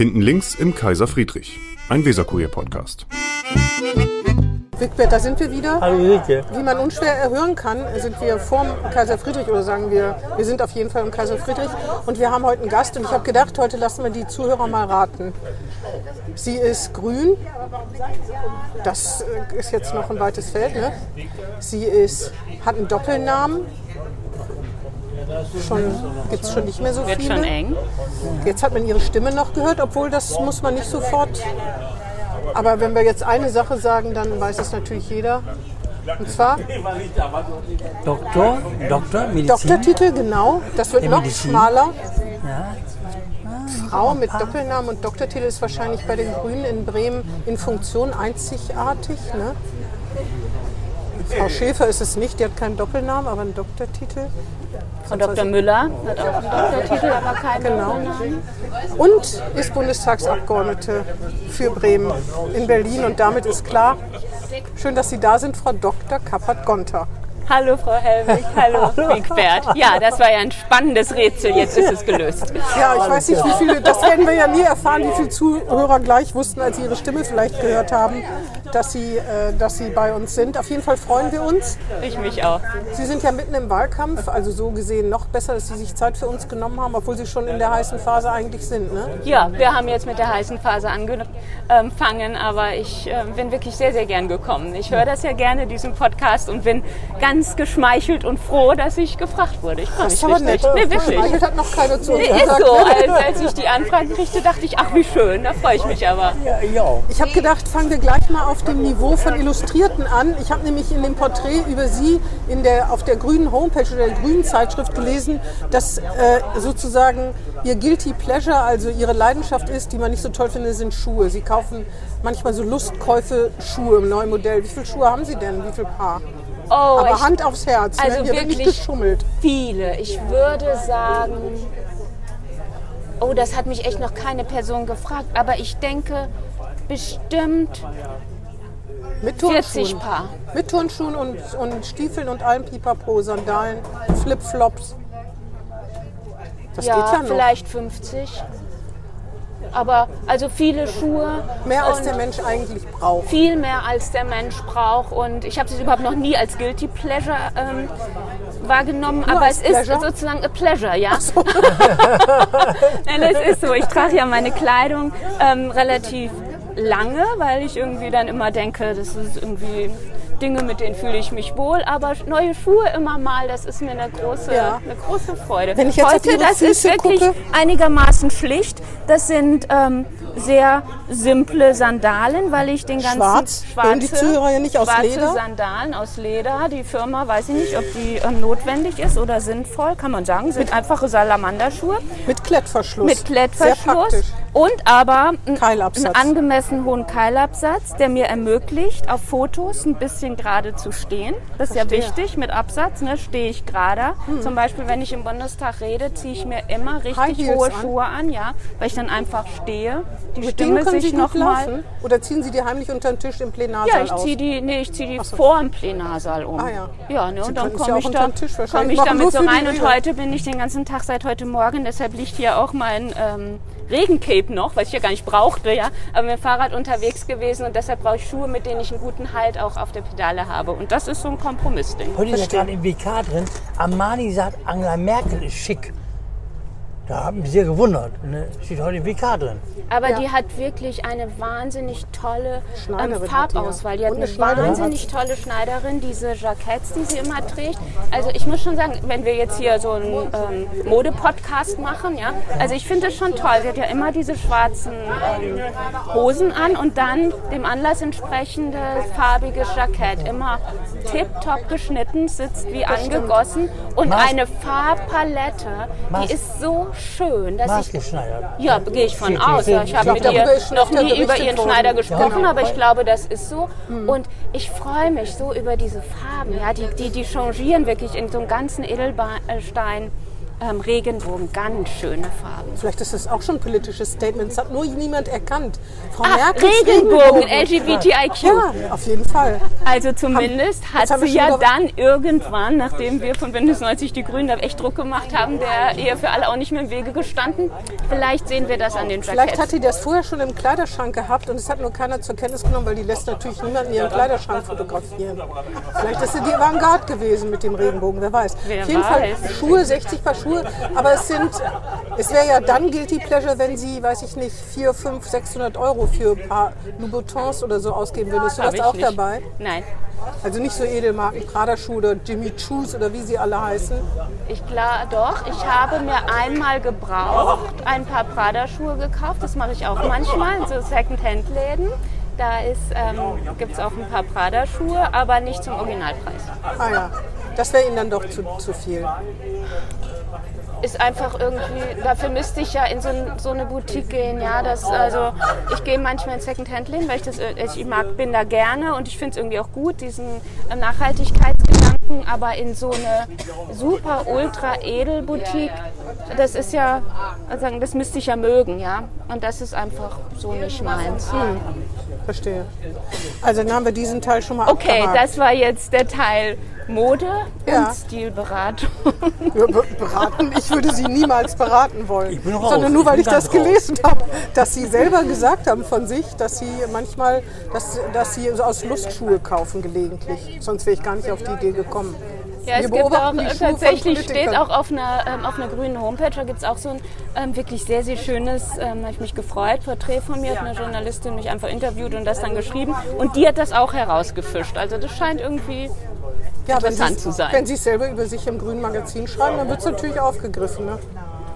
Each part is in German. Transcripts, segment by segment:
Hinten links im Kaiser Friedrich, ein Weserkurier-Podcast. Wigbert, da sind wir wieder. Hallo Ulrike. Wie man unschwer hören kann, sind wir vorm Kaiser Friedrich oder sagen wir, wir sind auf jeden Fall im Kaiser Friedrich und wir haben heute einen Gast und ich habe gedacht, heute lassen wir die Zuhörer mal raten. Sie ist grün, das äh, ist jetzt noch ein weites Feld. Ne? Sie ist, hat einen Doppelnamen, schon gibt es schon nicht mehr so Wird viele. schon eng. Jetzt hat man ihre Stimme noch gehört, obwohl das muss man nicht sofort. Aber wenn wir jetzt eine Sache sagen, dann weiß es natürlich jeder. Und zwar Doktor, Doktor, Medizin. Doktortitel, genau. Das wird Der noch Medizin. schmaler. Ja. Frau mit Doppelnamen und Doktortitel ist wahrscheinlich bei den Grünen in Bremen in Funktion einzigartig. Ne? Frau Schäfer ist es nicht, die hat keinen Doppelnamen, aber einen Doktortitel. Und Dr. Müller hat auch einen Doktortitel, aber keinen Genau. Und ist Bundestagsabgeordnete für Bremen in Berlin. Und damit ist klar, schön, dass Sie da sind, Frau Dr. Kappert-Gonter. Hallo Frau Helwig, hallo Wigbert. Ja, das war ja ein spannendes Rätsel, jetzt ist es gelöst. Ja, ich weiß nicht, wie viele, das werden wir ja nie erfahren, wie viele Zuhörer gleich wussten, als sie ihre Stimme vielleicht gehört haben, dass sie, äh, dass sie bei uns sind. Auf jeden Fall freuen wir uns. Ich mich auch. Sie sind ja mitten im Wahlkampf, also so gesehen noch besser, dass Sie sich Zeit für uns genommen haben, obwohl Sie schon in der heißen Phase eigentlich sind. Ne? Ja, wir haben jetzt mit der heißen Phase angefangen, aber ich äh, bin wirklich sehr, sehr gern gekommen. Ich höre das ja gerne, diesen Podcast, und bin ganz geschmeichelt und froh, dass ich gefragt wurde. Ich freue mich richtig. nett. Nee, wirklich. Hat noch keine zu uns Nee, ist so. Als, als ich die Anfrage kriegte, dachte ich, ach wie schön, da freue ich mich aber. Ja, ja. Ich habe gedacht, fangen wir gleich mal auf dem Niveau von Illustrierten an. Ich habe nämlich in dem Porträt über Sie in der, auf der grünen Homepage oder der grünen Zeitschrift gelesen, dass äh, sozusagen Ihr Guilty Pleasure, also Ihre Leidenschaft ist, die man nicht so toll findet, sind Schuhe. Sie kaufen manchmal so Lustkäufe Schuhe im neuen Modell. Wie viele Schuhe haben Sie denn? Wie viele Paar? Oh, Aber ich, Hand aufs Herz, also ne? Hier wirklich- geschummelt. viele. Ich würde sagen, oh, das hat mich echt noch keine Person gefragt, aber ich denke bestimmt Mit 40 Turnschuhen. Paar. Mit Turnschuhen und, und Stiefeln und allem Pipapo, Sandalen, Flipflops. Das ja, geht ja noch. vielleicht 50. Aber also viele Schuhe. Mehr als der Mensch eigentlich braucht. Viel mehr als der Mensch braucht. Und ich habe es überhaupt noch nie als Guilty Pleasure ähm, wahrgenommen. aber als es ist Pleasure? sozusagen a Pleasure, ja. Nein, es ist so. Ich trage ja meine Kleidung ähm, relativ lange, weil ich irgendwie dann immer denke, das ist irgendwie Dinge, mit denen fühle ich mich wohl. Aber neue Schuhe immer mal, das ist mir eine große, Ja. eine große Freude. Wenn ich jetzt Heute, das ist wirklich gucke- einigermaßen schlicht. Das sind ähm, sehr simple Sandalen, weil ich den ganzen Schwarz? Hören die Zuhörer ja nicht aus schwarze Leder? Sandalen aus Leder. Die Firma weiß ich nicht, ob die ähm, notwendig ist oder sinnvoll, kann man sagen. Sind einfache Salamanderschuhe Mit Klettverschluss. mit Sehr Klettverschluss praktisch. Und aber einen, angemessen hohen Keilabsatz, der mir ermöglicht, auf Fotos ein bisschen gerade zu stehen. Das ist ja Verstehe. Hm. wichtig mit Absatz, ne, stehe ich gerade. Zum Beispiel, wenn ich im Bundestag rede, ziehe ich mir immer richtig hohe an? Schuhe an, ja, weil ich dann einfach stehe. Die Mit Stimme können sich gut noch mal. laufen? Oder ziehen Sie die heimlich unter den Tisch im Plenarsaal Ja, ich ziehe die, nee, ich zieh die vor dem Plenarsaal um. Ah, ja. Ja, ne, Sie und dann ja komme ich, da, komm ich damit so rein. Und heute bin ich den ganzen Tag seit heute Morgen, deshalb liegt hier auch mein ähm, Regencape noch, was ich ja gar nicht brauchte, ja. Aber mit dem Fahrrad unterwegs gewesen und deshalb brauche ich Schuhe, mit denen ich einen guten Halt auch auf der Pedale habe. Und das ist so ein Kompromissding. Heute ist ja gerade im WK drin. Armani sagt, Angela Merkel ist schick. Da haben mich sehr gewundert. Ne? Steht heute im WK drin. Aber Ja. die hat wirklich eine wahnsinnig tolle Schneiderin ähm. Farbauswahl. Die hat eine eine wahnsinnig tolle Schneiderin, diese Jacketts, die sie immer trägt. Also ich muss schon sagen, wenn wir jetzt hier so einen ähm, Mode-Podcast machen, ja, also ich finde es schon toll. Sie hat ja immer diese schwarzen ähm, Hosen an und dann dem Anlass entsprechende farbiges Jackett. Immer tipptopp geschnitten, sitzt wie angegossen und Maß- eine Farbpalette, Maß- die ist so schön, dass ich Maßgeschneidert. ja, gehe ich von aus. Ja, ich habe mit ihr noch nie über ihren. Schneider gesprochen, aber ich glaube, das ist so. Und ich freue mich so über diese Farben. Ja, die, die, die changieren wirklich in so einem ganzen Edelstein. Ähm, Regenbogen, ganz schöne Farben. Vielleicht ist das auch schon ein politisches Statement. Das hat nur niemand erkannt. Frau Ah, Merkels Regenbogen, LGBTIQ. Ja, auf jeden Fall. Also zumindest Jetzt hat sie ja dann irgendwann, nachdem wir von Bündnis 90 Die Grünen da echt Druck gemacht haben, der Ehe für alle auch nicht mehr im Wege gestanden. Vielleicht sehen wir das an den Vielleicht Jackets. hat die das vorher schon im Kleiderschrank gehabt und es hat nur keiner zur Kenntnis genommen, weil die lässt natürlich niemanden ihren Kleiderschrank fotografieren. Vielleicht ist sie die Avantgarde gewesen mit dem Regenbogen, wer weiß. Wer Auf jeden Fall weiß. Schuhe, 60 Paar Schuhe, aber es sind, es wäre ja dann Guilty Pleasure, wenn sie, weiß ich nicht, 4, 5, 600 Euro für ein paar Louboutins oder so ausgeben würde. Ist Hab sowas ich auch nicht. dabei? Nein. Also nicht so Edelmarken, Prada-Schuhe oder Jimmy Choos oder wie sie alle heißen. Ich klar, doch. Ich habe mir einmal gebraucht ein paar Prada-Schuhe gekauft. Das mache ich auch manchmal in so Second-Hand-Läden. Da ähm, gibt es auch ein paar Prada-Schuhe, aber nicht zum Originalpreis. Ah ja, das wäre ihnen dann doch zu, zu viel. Ist einfach irgendwie, dafür müsste ich ja in so, so eine Boutique gehen, ja, das, also ich gehe manchmal in Secondhand-Läden, weil ich das, äh, ich mag, bin da gerne und ich finde es irgendwie auch gut, diesen äh, Nachhaltigkeitsgedanken, aber in so eine super ultra edel Boutique, das ist ja, also das müsste ich ja mögen, ja, und das ist einfach so nicht meins. Hm. Verstehe. Also dann haben wir diesen Teil schon mal Okay, abgehakt. das war jetzt der Teil Mode Ja. und Stilberatung. Ja, be- beraten. Ich würde Sie niemals beraten wollen. Ich bin raus. Sondern nur, Ich weil bin ich das raus. gelesen habe, dass Sie selber gesagt haben von sich, dass Sie manchmal, dass, dass Sie aus Lust Schuhe kaufen gelegentlich. Sonst wäre ich gar nicht auf die Idee gekommen. Ja, es gibt auch, tatsächlich steht auch auf einer, ähm, auf einer grünen Homepage, da gibt es auch so ein ähm, wirklich sehr, sehr schönes, ähm, habe ich mich gefreut, Porträt von mir, hat eine Journalistin mich einfach interviewt und das dann geschrieben und die hat das auch herausgefischt. Also das scheint irgendwie, ja, interessant zu sein. Wenn Sie es selber über sich im grünen Magazin schreiben, dann wird es natürlich aufgegriffen. Ne?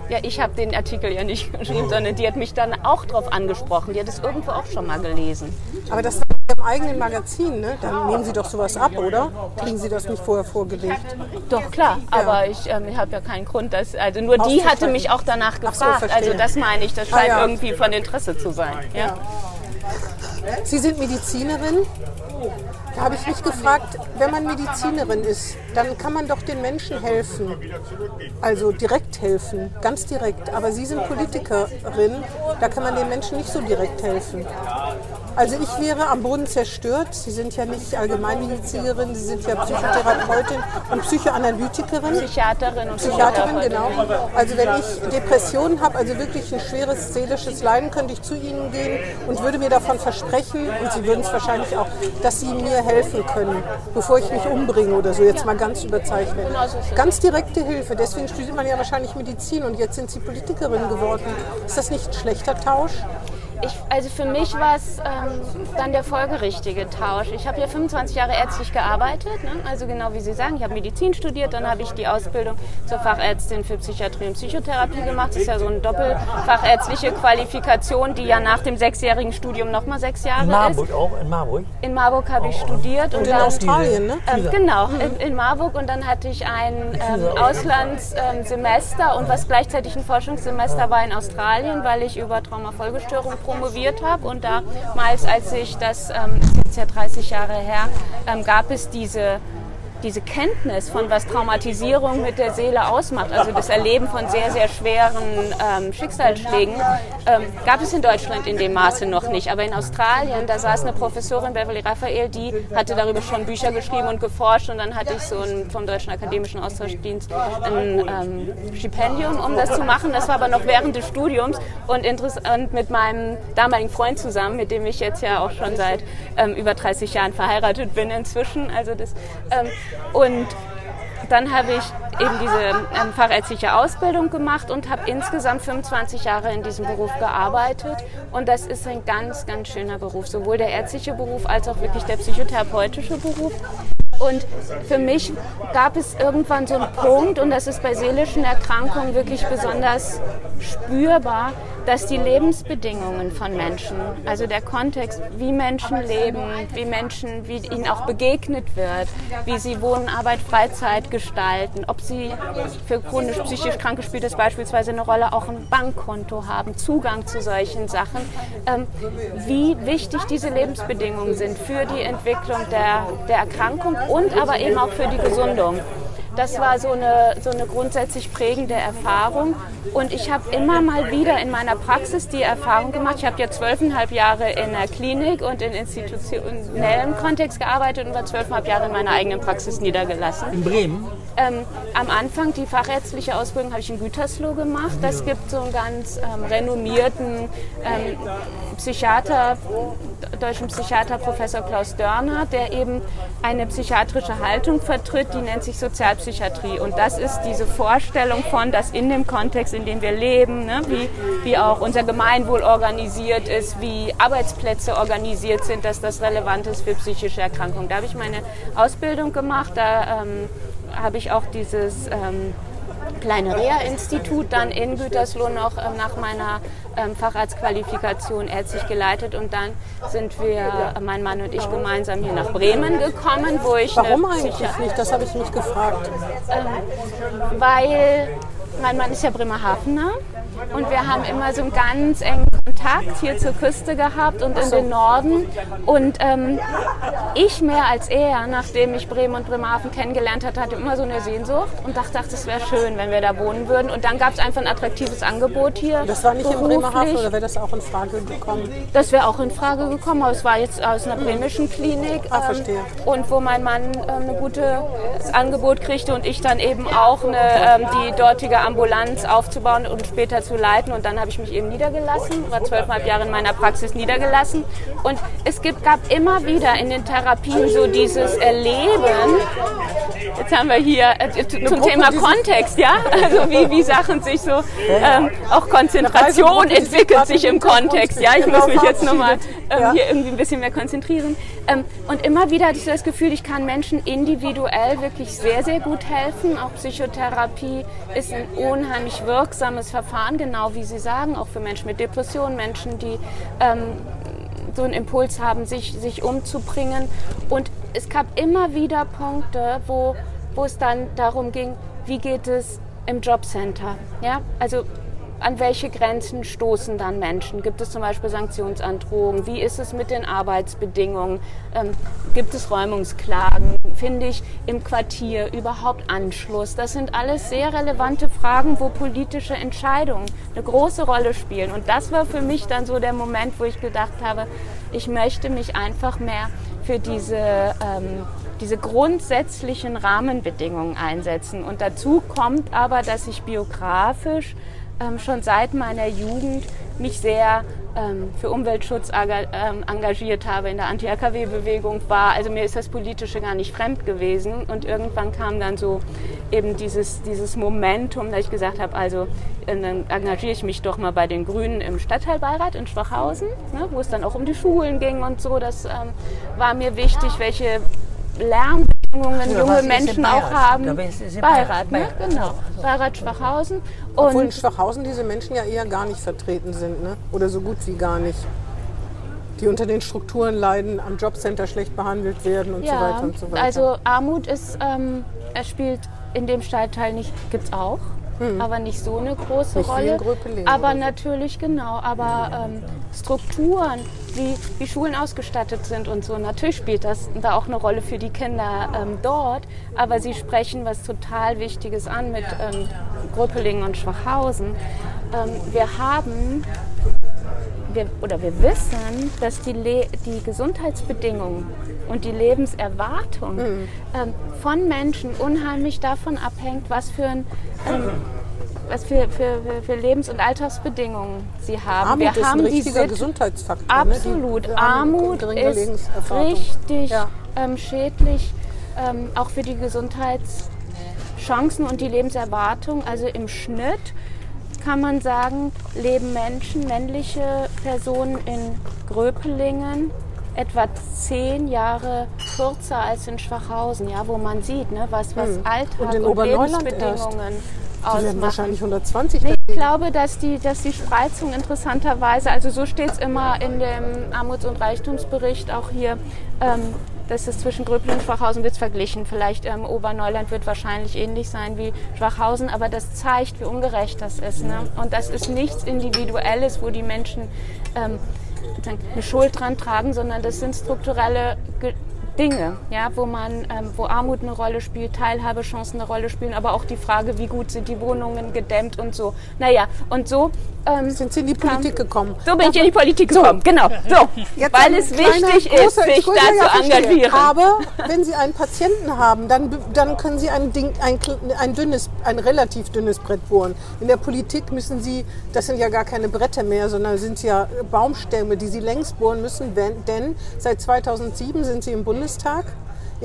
ja ich habe den Artikel ja nicht geschrieben, sondern die hat mich dann auch drauf angesprochen, die hat es irgendwo auch schon mal gelesen. Aber das im eigenen Magazin, ne? dann nehmen Sie doch sowas ab, oder? Kriegen Sie das nicht vorher vorgelegt? Doch, klar, aber ich ähm, habe ja keinen Grund, dass, also nur die hatte mich auch danach Ach so, gefragt, verstehe. also das meine ich, das Ah, scheint ja. irgendwie von Interesse zu sein. Ja. Sie sind Medizinerin. Da habe ich mich gefragt, wenn man Medizinerin ist, dann kann man doch den Menschen helfen. Also direkt helfen, ganz direkt. Aber Sie sind Politikerin, da kann man den Menschen nicht so direkt helfen. Also ich wäre am Boden zerstört. Sie sind ja nicht Allgemeinmedizinerin, Sie sind ja Psychotherapeutin und Psychoanalytikerin. Psychiaterin und Psychiaterin, genau. Also wenn ich Depressionen habe, also wirklich ein schweres seelisches Leiden, könnte ich zu Ihnen gehen und würde mir davon versprechen, und Sie würden es wahrscheinlich auch, dass Sie mir helfen können, bevor ich mich umbringe oder so, jetzt mal ganz überzeichnet. Ganz direkte Hilfe. Deswegen studiert man ja wahrscheinlich Medizin und jetzt sind Sie Politikerin geworden. Ist das nicht ein schlechter Tausch? Ich, also für mich war es ähm, dann der folgerichtige Tausch. Ich habe ja 25 Jahre ärztlich gearbeitet, ne? also genau wie Sie sagen, ich habe Medizin studiert, dann habe ich die Ausbildung zur Fachärztin für Psychiatrie und Psychotherapie gemacht. Das ist ja so eine doppelfachärztliche Qualifikation, die ja nach dem sechsjährigen Studium nochmal sechs Jahre In ist. Marburg auch, in Marburg. In Marburg habe ich studiert und, Und in dann Australien, ne? ähm, genau, in, in Marburg und dann hatte ich ein ähm, Auslandssemester und was gleichzeitig ein Forschungssemester war in Australien, weil ich über Traumafolgestörungen promoviert habe und damals, als ich das, ähm, ist jetzt ja 30 Jahre her, ähm, gab es diese diese Kenntnis von was Traumatisierung mit der Seele ausmacht, also das Erleben von sehr, sehr schweren ähm, Schicksalsschlägen, ähm, gab es in Deutschland in dem Maße noch nicht. Aber in Australien, da saß eine Professorin, Beverly Raphael, die hatte darüber schon Bücher geschrieben und geforscht und dann hatte ich so ein, vom Deutschen Akademischen Austauschdienst ein ähm, Stipendium, um das zu machen. Das war aber noch während des Studiums und, interess- und mit meinem damaligen Freund zusammen, mit dem ich jetzt ja auch schon seit ähm, über 30 Jahren verheiratet bin inzwischen. Also das, ähm, und dann habe ich eben diese ähm, fachärztliche Ausbildung gemacht und habe insgesamt 25 Jahre in diesem Beruf gearbeitet. Und das ist ein ganz, ganz schöner Beruf, sowohl der ärztliche Beruf als auch wirklich der psychotherapeutische Beruf. Und für mich gab es irgendwann so einen Punkt, und das ist bei seelischen Erkrankungen wirklich besonders spürbar, dass die Lebensbedingungen von Menschen, also der Kontext, wie Menschen leben, wie Menschen, wie ihnen auch begegnet wird, wie sie Wohnen, Arbeit, Freizeit gestalten, ob sie für chronisch psychisch Kranke spielt das beispielsweise eine Rolle, auch ein Bankkonto haben, Zugang zu solchen Sachen, ähm, wie wichtig diese Lebensbedingungen sind für die Entwicklung der, der Erkrankung und aber eben auch für die Gesundung. Das war so eine, so eine grundsätzlich prägende Erfahrung. Und ich habe immer mal wieder in meiner Praxis die Erfahrung gemacht. Ich habe ja zwölfeinhalb Jahre in der Klinik und in institutionellem Kontext gearbeitet und war zwölfeinhalb Jahre in meiner eigenen Praxis niedergelassen. In Bremen? Ähm, am Anfang die fachärztliche Ausbildung habe ich in Gütersloh gemacht. Das gibt so einen ganz ähm, renommierten ähm, Psychiater, deutschen Psychiater Professor Klaus Dörner, der eben eine psychiatrische Haltung vertritt, die nennt sich Sozialpsychiatrie. Und das ist diese Vorstellung von, dass in dem Kontext, in dem wir leben, ne, wie, wie auch unser Gemeinwohl organisiert ist, wie Arbeitsplätze organisiert sind, dass das relevant ist für psychische Erkrankungen. Da habe ich meine Ausbildung gemacht, da ähm, habe ich auch dieses ähm, kleine Reha-Institut dann in Gütersloh noch ähm, nach meiner ähm, Facharztqualifikation ärztlich geleitet und dann sind wir, mein Mann und ich, gemeinsam hier nach Bremen gekommen, wo ich... Warum eigentlich nicht? Das habe ich mich gefragt. Ähm, weil mein Mann ist ja Bremerhavener und wir haben immer so einen ganz engen Kontakt hier zur Küste gehabt und in den Norden. Und ähm, ich mehr als er, nachdem ich Bremen und Bremerhaven kennengelernt hatte, hatte immer so eine Sehnsucht und dachte, ach, das wäre schön, wenn wir da wohnen würden. Und dann gab es einfach ein attraktives Angebot hier. Das war nicht beruflich. in Bremerhaven oder wäre das auch in Frage gekommen? Das wäre auch in Frage gekommen, aber es war jetzt aus einer bremischen Klinik. Ah, verstehe. Ähm, und wo mein Mann ähm, ein gutes Angebot kriegte und ich dann eben auch eine, ähm, die dortige Ambulanz aufzubauen und später zu leiten. Und dann habe ich mich eben niedergelassen, war zwölfeinhalb Jahre in meiner Praxis niedergelassen. Und es gibt, gab immer wieder in den Therapien so dieses Erleben. Jetzt haben wir hier äh, zum Thema Kontext, ja? Also wie, wie Sachen sich so, ähm, auch Konzentration entwickelt sich im Kontext, ja? Ich muss mich jetzt nochmal ähm, hier irgendwie ein bisschen mehr konzentrieren. Ähm, und immer wieder hatte ich das Gefühl, ich kann Menschen individuell wirklich sehr, sehr gut helfen. Auch Psychotherapie ist ein unheimlich wirksames Verfahren, genau wie Sie sagen, auch für Menschen mit Depressionen, Menschen, die ähm, so einen Impuls haben, sich, sich umzubringen. Und es gab immer wieder Punkte, wo, wo es dann darum ging, wie geht es im Jobcenter. Ja? Also an welche Grenzen stoßen dann Menschen? Gibt es zum Beispiel Sanktionsandrohungen? Wie ist es mit den Arbeitsbedingungen? Ähm, gibt es Räumungsklagen? Finde ich im Quartier überhaupt Anschluss? Das sind alles sehr relevante Fragen, wo politische Entscheidungen eine große Rolle spielen. Und das war für mich dann so der Moment, wo ich gedacht habe, ich möchte mich einfach mehr für diese ähm, diese grundsätzlichen Rahmenbedingungen einsetzen. Und dazu kommt aber, dass ich biografisch ähm, schon seit meiner Jugend mich sehr ähm, für Umweltschutz ähm, engagiert habe, in der Anti-AKW-Bewegung war. Also mir ist das Politische gar nicht fremd gewesen. Und irgendwann kam dann so eben dieses, dieses Momentum, dass ich gesagt habe, also äh, dann engagiere ich mich doch mal bei den Grünen im Stadtteilbeirat in Schwachhausen, ne, wo es dann auch um die Schulen ging und so. Das ähm, war mir wichtig, welche Lärm Ja, junge Menschen auch haben. Beirat, Beirat, ne? Beirat, genau. Beirat Schwachhausen. Und Obwohl in Schwachhausen diese Menschen ja eher gar nicht vertreten sind, ne? oder so gut wie gar nicht. Die unter den Strukturen leiden, am Jobcenter schlecht behandelt werden und ja, so weiter und so weiter. Also Armut ist, ähm, er spielt in dem Stadtteil nicht, gibt es auch, hm. aber nicht so eine große nicht Rolle. Aber natürlich, genau, aber ähm, Strukturen, wie, wie Schulen ausgestattet sind und so, natürlich spielt das da auch eine Rolle für die Kinder ähm, dort, aber sie sprechen was total Wichtiges an mit ähm, Gröpelingen und Schwachhausen. Ähm, wir haben wir, oder wir wissen, dass die, Le die Gesundheitsbedingungen und die Lebenserwartung mhm. ähm, von Menschen unheimlich davon abhängt, was für ein ähm, was für, für, für Lebens- und Alltagsbedingungen sie haben. Armut wir ist haben ein richtiger Gesundheitsfaktor. Absolut. Ne? Armut ist richtig ja. ähm, schädlich, ähm, auch für die Gesundheitschancen und die Lebenserwartung. Also im Schnitt kann man sagen, leben Menschen, männliche Personen in Gröpelingen etwa zehn Jahre kürzer als in Schwachhausen, ja, wo man sieht, ne, was, was hm. Alltag und, und Lebensbedingungen die werden wahrscheinlich 120. Nee, ich glaube, dass die, dass die Spreizung interessanterweise, also so steht es immer in dem Armuts- und Reichtumsbericht auch hier, ähm, dass es zwischen Gröbling und Schwachhausen wird verglichen. Vielleicht ähm, Oberneuland wird wahrscheinlich ähnlich sein wie Schwachhausen, aber das zeigt, wie ungerecht das ist. Ne? Und das ist nichts Individuelles, wo die Menschen ähm, eine Schuld dran tragen, sondern das sind strukturelle Dinge, ja, wo man, ähm, wo Armut eine Rolle spielt, Teilhabechancen eine Rolle spielen, aber auch die Frage, wie gut sind die Wohnungen gedämmt und so. Naja, und so ähm, sind Sie in die Politik gekommen. So bin ich in die Politik gekommen, so. genau. So, Jetzt weil es wichtig ist, sich da zu engagieren. Aber wenn Sie einen Patienten haben, dann, dann können Sie ein, Ding, ein, ein, dünnes, ein relativ dünnes Brett bohren. In der Politik müssen Sie, das sind ja gar keine Bretter mehr, sondern sind ja Baumstämme, die Sie längst bohren müssen, denn seit 2007 sind Sie im Bundestag Bundestag.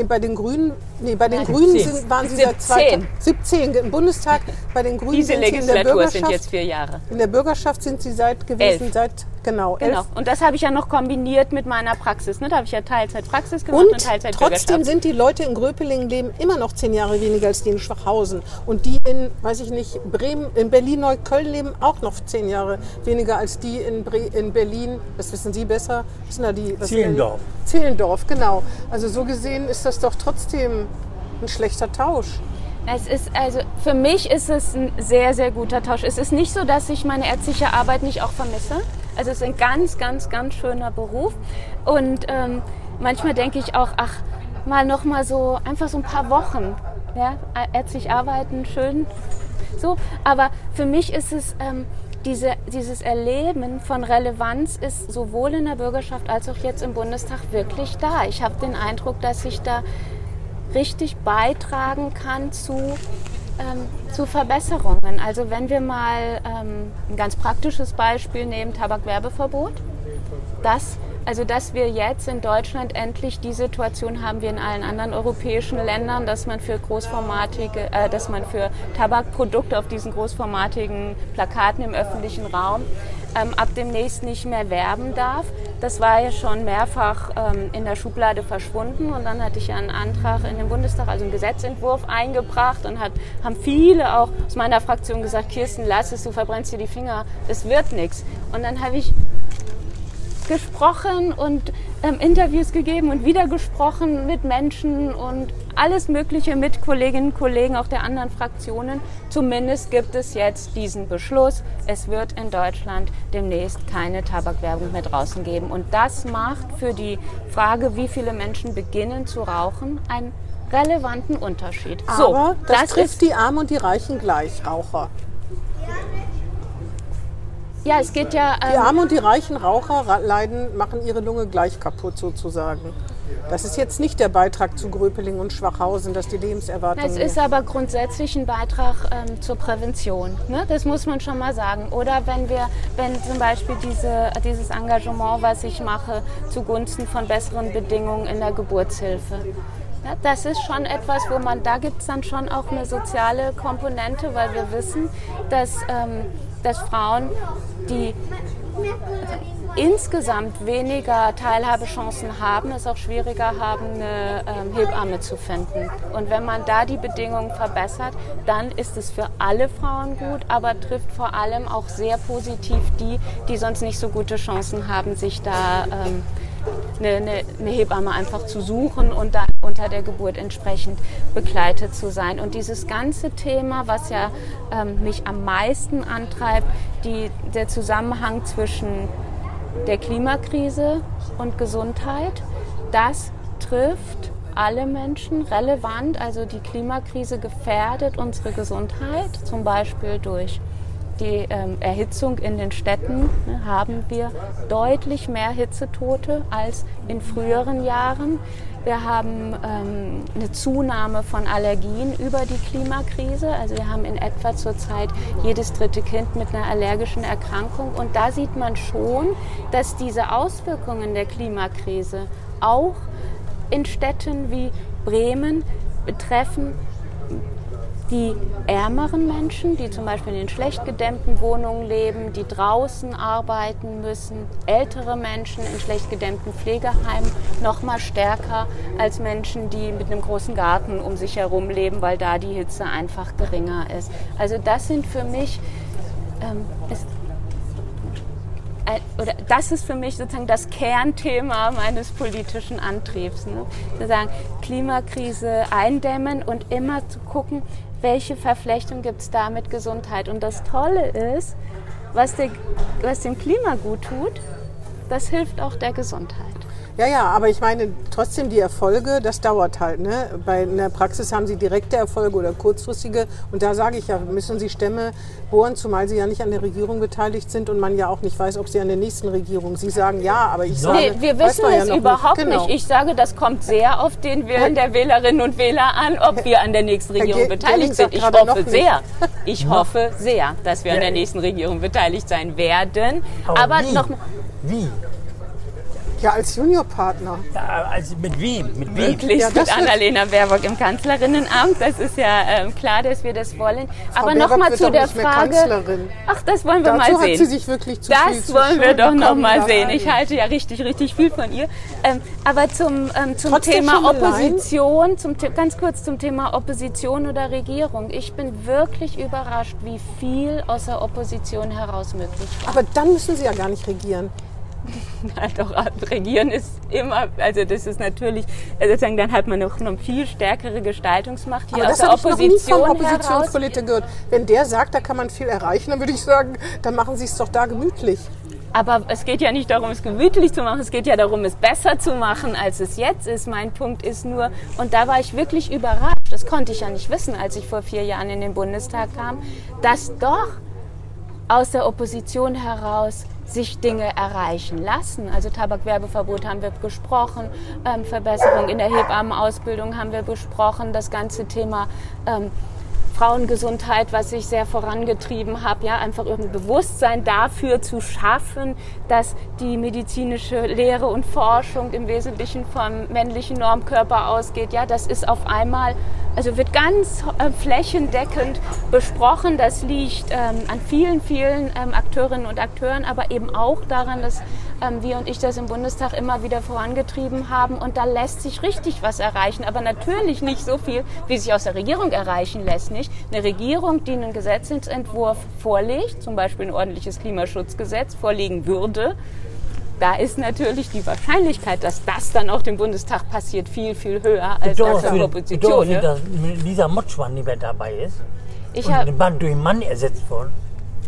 Bei den Grünen, nee, bei den Grünen sind, waren sie 17. seit 2017 im Bundestag. Bei den Grünen Diese sind Legislatur sie in der Bürgerschaft. sind jetzt vier Jahre. In der Bürgerschaft sind sie seit gewesen elf. seit Genau, genau. Und das habe ich ja noch kombiniert mit meiner Praxis. Ne? Da habe ich ja Teilzeit Praxis gemacht und, und Teilzeit trotzdem sind die Leute in Gröpelingen leben immer noch zehn Jahre weniger als die in Schwachhausen. Und die in, weiß ich nicht, Bremen, in Berlin-Neukölln leben auch noch zehn Jahre weniger als die in, Bre in Berlin. Das wissen Sie besser. Was sind da die? Was Zehlendorf. Zehlendorf, genau. Also so gesehen ist das doch trotzdem ein schlechter Tausch. Es ist also für mich ist es ein sehr sehr guter Tausch. Es ist nicht so, dass ich meine ärztliche Arbeit nicht auch vermisse. Also es ist ein ganz, ganz, ganz schöner Beruf. Und ähm, manchmal denke ich auch, ach, mal noch mal so, einfach so ein paar Wochen, ja, ärztlich arbeiten, schön. So, aber für mich ist es, ähm, diese, dieses Erleben von Relevanz ist sowohl in der Bürgerschaft als auch jetzt im Bundestag wirklich da. Ich habe den Eindruck, dass ich da richtig beitragen kann zu ähm, zu Verbesserungen. Also wenn wir mal ähm, ein ganz praktisches Beispiel nehmen, Tabakwerbeverbot. Das, also dass wir jetzt in Deutschland endlich die Situation haben wie in allen anderen europäischen Ländern, dass man für großformatige, äh, dass man für Tabakprodukte auf diesen großformatigen Plakaten im öffentlichen Raum ähm, ab demnächst nicht mehr werben darf. Das war ja schon mehrfach ähm, in der Schublade verschwunden und dann hatte ich einen Antrag in den Bundestag, also einen Gesetzentwurf eingebracht und hat, haben viele auch aus meiner Fraktion gesagt, Kirsten, lass es, du verbrennst dir die Finger, es wird nichts. Und dann habe ich gesprochen und ähm, Interviews gegeben und wieder gesprochen mit Menschen und alles Mögliche mit Kolleginnen und Kollegen auch der anderen Fraktionen. Zumindest gibt es jetzt diesen Beschluss. Es wird in Deutschland demnächst keine Tabakwerbung mehr draußen geben. Und das macht für die Frage, wie viele Menschen beginnen zu rauchen, einen relevanten Unterschied. Aber so, das, das trifft die Armen und die Reichen gleich, Raucher. Ja, es geht ja. Ähm die Armen und die reichen Raucher leiden, machen ihre Lunge gleich kaputt sozusagen. Das ist jetzt nicht der Beitrag zu Gröpeling und Schwachhausen, dass die Lebenserwartung. Es ist aber grundsätzlich ein Beitrag ähm, zur Prävention. Ne? Das muss man schon mal sagen. Oder wenn wir, wenn zum Beispiel diese, dieses Engagement, was ich mache, zugunsten von besseren Bedingungen in der Geburtshilfe. Ja, das ist schon etwas, wo man, da gibt es dann schon auch eine soziale Komponente, weil wir wissen, dass, ähm, dass Frauen, die insgesamt weniger Teilhabechancen haben, es auch schwieriger haben, eine ähm, Hebamme zu finden. Und wenn man da die Bedingungen verbessert, dann ist es für alle Frauen gut, aber trifft vor allem auch sehr positiv die, die sonst nicht so gute Chancen haben, sich da ähm, eine, eine, eine, Hebamme einfach zu suchen und dann unter der Geburt entsprechend begleitet zu sein. Und dieses ganze Thema, was ja ähm, mich am meisten antreibt, die, der Zusammenhang zwischen der Klimakrise und Gesundheit, das trifft alle Menschen relevant. Also die Klimakrise gefährdet unsere Gesundheit, zum Beispiel durch die ähm, Erhitzung in den Städten ne, haben wir deutlich mehr Hitzetote als in früheren Jahren. Wir haben ähm, eine Zunahme von Allergien über die Klimakrise. Also wir haben in etwa zurzeit jedes dritte Kind mit einer allergischen Erkrankung. Und da sieht man schon, dass diese Auswirkungen der Klimakrise auch in Städten wie Bremen betreffen die ärmeren Menschen, die zum Beispiel in schlecht gedämmten Wohnungen leben, die draußen arbeiten müssen, ältere Menschen in schlecht gedämmten Pflegeheimen noch mal stärker als Menschen, die mit einem großen Garten um sich herum leben, weil da die Hitze einfach geringer ist. Also das sind für mich ähm, ist, oder das ist für mich sozusagen das Kernthema meines politischen Antriebs. Ne? Sozusagen Klimakrise eindämmen und immer zu gucken, welche Verflechtung gibt es da mit Gesundheit. Und das Tolle ist, was, der, was dem Klima gut tut, das hilft auch der Gesundheit. Ja, ja, aber ich meine trotzdem die Erfolge, das dauert halt. Ne? Bei einer Praxis haben sie direkte Erfolge oder kurzfristige. Und da sage ich ja, müssen sie Stämme bohren, zumal sie ja nicht an der Regierung beteiligt sind und man ja auch nicht weiß, ob sie an der nächsten Regierung. Sie sagen ja, aber ich sage, Nee, wir wissen ja es noch überhaupt nicht. Genau. nicht. Ich sage, das kommt sehr auf den Willen der Wählerinnen und Wähler an, ob wir an der nächsten Regierung beteiligt sind. Ich hoffe sehr. Ich hoffe sehr, dass wir an der nächsten Regierung beteiligt sein werden. Aber wie? noch Wie? Ja, als Juniorpartner. Ja, also mit wem? Mit wem? möglichst Ja, mit Annalena Baerbock im Kanzlerinnenamt. Das ist ja ähm, klar, dass wir das wollen. Aber Baerbock nochmal zu der Frage. Kanzlerin. Ach, das wollen wir Dazu mal hat sehen. sie sich wirklich zu viel das zu wollen wir schön doch noch bekommen mal lassen. sehen. Ich halte ja richtig, richtig viel von ihr. Ähm, aber zum, ähm, zum Trotz Thema? Opposition, zum, ganz kurz zum Thema Opposition oder Regierung. Ich bin wirklich überrascht, wie viel aus der Opposition heraus möglich war. Aber dann müssen sie ja gar nicht regieren. Doch, regieren ist immer, also das ist natürlich, also sozusagen, dann hat man noch eine viel stärkere Gestaltungsmacht hier Aber aus das der habe ich noch nie Opposition heraus. Oppositionspolitiker gehört. Wenn der sagt, da kann man viel erreichen, dann würde ich sagen, dann machen sie es doch da gemütlich. Aber es geht ja nicht darum, es gemütlich zu machen, es geht ja darum, es besser zu machen, als es jetzt ist. Mein Punkt ist nur, und da war ich wirklich überrascht, das konnte ich ja nicht wissen, als ich vor vier Jahren in den Bundestag kam, dass doch aus der Opposition heraus sich Dinge erreichen lassen. Also Tabakwerbeverbot haben wir besprochen, ähm, Verbesserung in der Hebammenausbildung haben wir besprochen, das ganze Thema ähm, Frauengesundheit, was ich sehr vorangetrieben habe, ja, einfach irgendein Bewusstsein dafür zu schaffen, dass die medizinische Lehre und Forschung im Wesentlichen vom männlichen Normkörper ausgeht. Ja, das ist auf einmal, also wird ganz äh, flächendeckend besprochen. Das liegt ähm, an vielen, vielen ähm, Akteurinnen und Akteuren, aber eben auch daran, dass ähm, wir und ich das im Bundestag immer wieder vorangetrieben haben. Und da lässt sich richtig was erreichen, aber natürlich nicht so viel, wie sich aus der Regierung erreichen lässt. Nicht eine Regierung, die einen Gesetzentwurf vorlegt, zum Beispiel ein ordentliches Klimaschutzgesetz vorlegen würde. Da ist natürlich die Wahrscheinlichkeit, dass das dann auch dem Bundestag passiert, viel, viel höher als das der Opposition. Bedeutet, Ne? dass Lisa Motschmann nicht mehr dabei ist. Ich und hab, durch einen Mann ersetzt worden.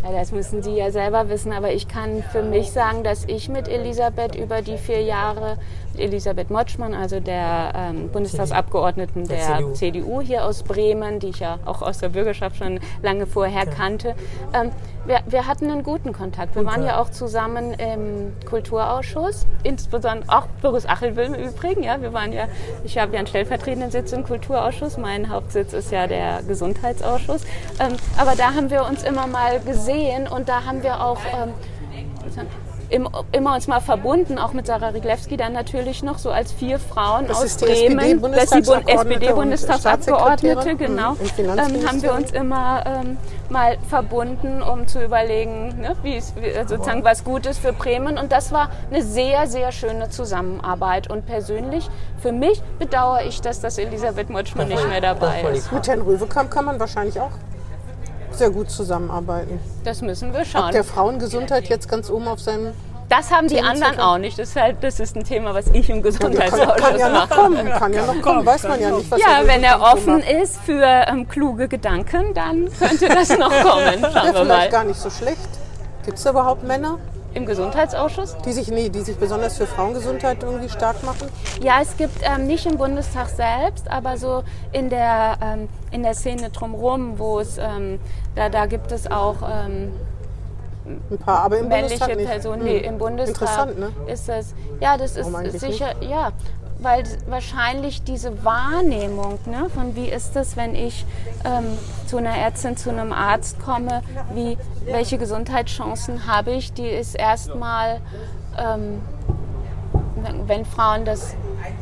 Ja, das müssen Sie ja selber wissen, aber ich kann für mich sagen, dass ich mit Elisabeth über die vier Jahre, Elisabeth Motschmann, also der ähm, Bundestagsabgeordneten der, Der CDU. CDU. hier aus Bremen, die ich ja auch aus der Bürgerschaft schon lange vorher kannte, ähm, wir, wir hatten einen guten Kontakt. Wir waren ja auch zusammen im Kulturausschuss, insbesondere auch Boris Achelwilm im Übrigen. Ja, wir waren ja, ich habe ja einen stellvertretenden Sitz im Kulturausschuss. Mein Hauptsitz ist ja der Gesundheitsausschuss. Ähm, aber da haben wir uns immer mal gesehen und da haben wir auch ähm, im, immer uns mal verbunden, auch mit Sarah Riglewski dann natürlich noch, so als vier Frauen Das aus Bremen, das ist die Bund- SPD-Bundestagsabgeordnete genau, ähm, haben wir uns immer ähm, mal verbunden, um zu überlegen, ne, wie es äh, sozusagen was Gutes für Bremen. Und das war eine sehr, sehr schöne Zusammenarbeit. Und persönlich, für mich bedauere ich, dass das Elisabeth Motschmann nicht mehr dabei ist. Mit Herrn Röwekamp kann man wahrscheinlich auch sehr gut zusammenarbeiten. Das müssen wir Ob schauen. der Frauengesundheit jetzt ganz oben auf seinem... Das haben die anderen auch nicht. Das ist, halt, das ist ein Thema, was ich im Kann, kann Gesundheitsausschuss ja noch mache. kommen, kann ja noch kommen, weiß man ja nicht, was Ja, wenn er offen macht. ist für ähm, kluge Gedanken, dann könnte das noch kommen. Schauen Ja, wir vielleicht mal. gar nicht so schlecht. Gibt es da überhaupt Männer, Im Gesundheitsausschuss? die sich, nee, die sich besonders für Frauengesundheit irgendwie stark machen? Ja, es gibt ähm, nicht im Bundestag selbst, aber so in der, ähm, in der Szene drumherum, wo es, ähm, da, da gibt es auch ähm, Ein paar, aber im männliche Bundestag nicht. Personen. Hm. Nee, im Bundestag Interessant, ne? ist es, ja, das ist sicher, ja, weil wahrscheinlich diese Wahrnehmung, ne, von wie ist es, wenn ich ähm, zu einer Ärztin, zu einem Arzt komme, wie, welche Gesundheitschancen habe ich, die ist erstmal, ähm, wenn- Frauen das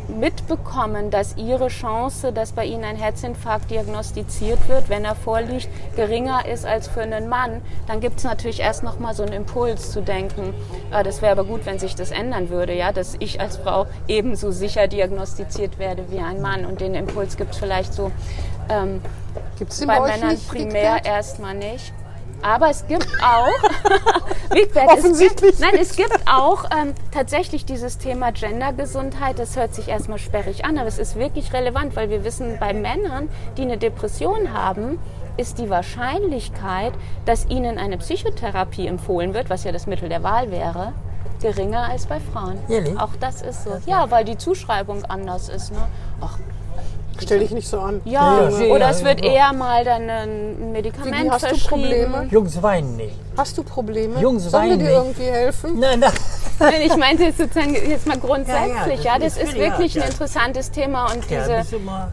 mitbekommen, dass ihre Chance, dass bei ihnen ein Herzinfarkt diagnostiziert wird, wenn er vorliegt, geringer ist als für einen Mann, dann gibt es natürlich erst noch mal so einen Impuls zu denken, äh, das wäre aber gut, wenn sich das ändern würde, ja, dass ich als Frau ebenso sicher diagnostiziert werde wie ein Mann. Und den Impuls gibt es vielleicht so ähm, bei Männern primär erstmal nicht. Aber es gibt auch, Wigbert, es Offensichtlich gibt, nein, es gibt auch ähm, tatsächlich dieses Thema Gendergesundheit. Das hört sich erstmal sperrig an, aber es ist wirklich relevant, weil wir wissen, bei Männern, die eine Depression haben, ist die Wahrscheinlichkeit, dass ihnen eine Psychotherapie empfohlen wird, was ja das Mittel der Wahl wäre, geringer als bei Frauen. Ehrlich? Auch das ist so. Ja, weil die Zuschreibung anders ist. Ne? Ach, Stell dich nicht so an. ja, Ja, oder es wird ja. eher mal dann ein Medikament hast du verschrieben. Probleme? Jungs weinen nicht. Hast du Probleme? Jungs Sollen wir weinen dir nicht. irgendwie helfen? Nein, nein. Nein, ich meinte jetzt sozusagen jetzt mal grundsätzlich, Ja, ja, ja, das das, ist ist ja, wirklich ja. ein interessantes Thema und diese, das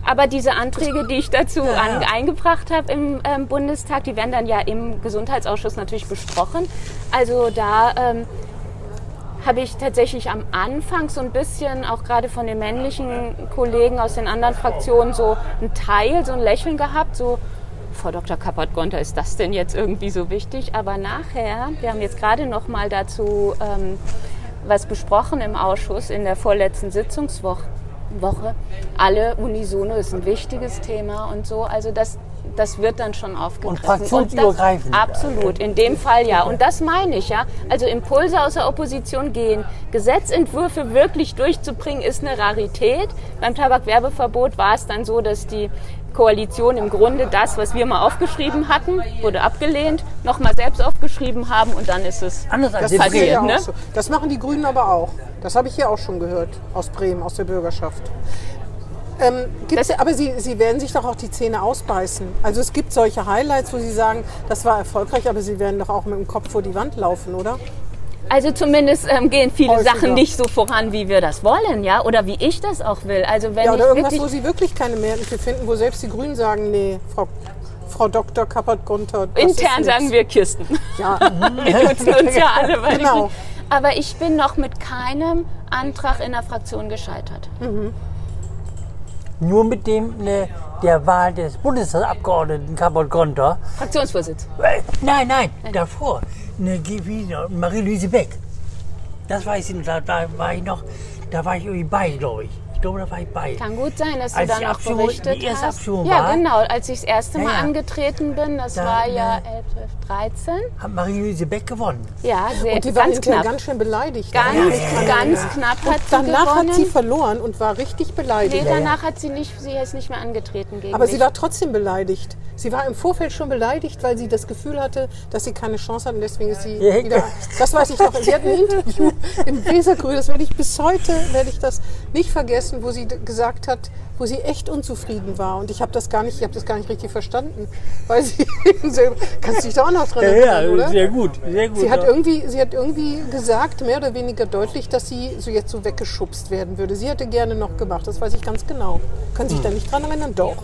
aber diese Anträge, die ich dazu Ja, an, ja. eingebracht habe im ähm, Bundestag, die werden dann ja im Gesundheitsausschuss natürlich besprochen. Also da ähm, habe ich tatsächlich am Anfang so ein bisschen, auch gerade von den männlichen Kollegen aus den anderen Fraktionen, so ein Teil, so ein Lächeln gehabt, so Frau Dr. Kappert-Gonter, ist das denn jetzt irgendwie so wichtig? Aber nachher, wir haben jetzt gerade noch mal dazu ähm, was besprochen im Ausschuss in der vorletzten Sitzungswoche. Woche. Alle unisono ist ein wichtiges Thema und so. Also das, das wird dann schon aufgegriffen. fraktionsübergreifend. das, absolut, in dem Fall ja. Und das meine ich ja. Also Impulse aus der Opposition gehen. Gesetzentwürfe wirklich durchzubringen, ist eine Rarität. Beim Tabakwerbeverbot war es dann so, dass die Koalition im Grunde das, was wir mal aufgeschrieben hatten, wurde abgelehnt, nochmal selbst aufgeschrieben haben und dann ist es Anders als Das, ja ne? so. das machen die Grünen aber auch. Das habe ich hier auch schon gehört, aus Bremen, aus der Bürgerschaft. Ähm, aber Sie, Sie werden sich doch auch die Zähne ausbeißen. Also es gibt solche Highlights, wo Sie sagen, das war erfolgreich, aber Sie werden doch auch mit dem Kopf vor die Wand laufen, oder? Also zumindest ähm, gehen viele Häufiger. Sachen nicht so voran, wie wir das wollen, ja, oder wie ich das auch will. Also wenn Ja, ich oder irgendwas, wirklich wo Sie wirklich keine Mehrheiten finden, wo selbst die Grünen sagen, nee, Frau, Frau Dr. Ist intern sagen wir Kirsten. Ja, Wir nutzen uns ja alle. Weil Genau. Aber ich bin noch mit keinem Antrag in der Fraktion gescheitert. Nur mit dem ne, der Wahl des Bundestagsabgeordneten Kabot Gonter. Fraktionsvorsitz. Äh, Nein, nein, davor. Ne, wie- Marie-Louise Beck. Das weiß ich noch, da, da war ich noch, da war ich irgendwie bei, glaube ich. Ich glaube, da war ich bei. Kann gut sein, dass du Als dann die auch Abstimmung- berichtet die erste hast. Abstimmung ja, war. genau. Als ich das erste Mal Ja, ja. angetreten bin, das Da, war ja ne. 11, 12, 13. Hat Marie-Louise Beck gewonnen. Ja, sehr, und die war ganz knapp. ganz schön beleidigt. Ganz, dran ganz knapp Und hat sie danach gewonnen. hat sie verloren und war richtig Nee, beleidigt. danach hat sie nicht, sie ist nicht mehr angetreten gegen Aber mich. sie war trotzdem beleidigt. Sie war im Vorfeld schon beleidigt, weil sie das Gefühl hatte, dass sie keine Chance hat und deswegen ist sie Ja. wieder. Das weiß ich noch. Sie hat ein Interview im Wesergrün, das werde ich bis heute werde ich das nicht vergessen, wo sie gesagt hat, wo sie echt unzufrieden war und ich habe das gar nicht, ich habe das gar nicht richtig verstanden, weil sie kannst du dich da auch noch dran erinnern, oder? sehr gut, sehr gut. Sie hat, ja. irgendwie, sie hat irgendwie gesagt, mehr oder weniger deutlich, dass sie so jetzt so weggeschubst werden würde. Sie hätte gerne noch gemacht, das weiß ich ganz genau. Können Hm. Sie sich da nicht dran erinnern? Doch.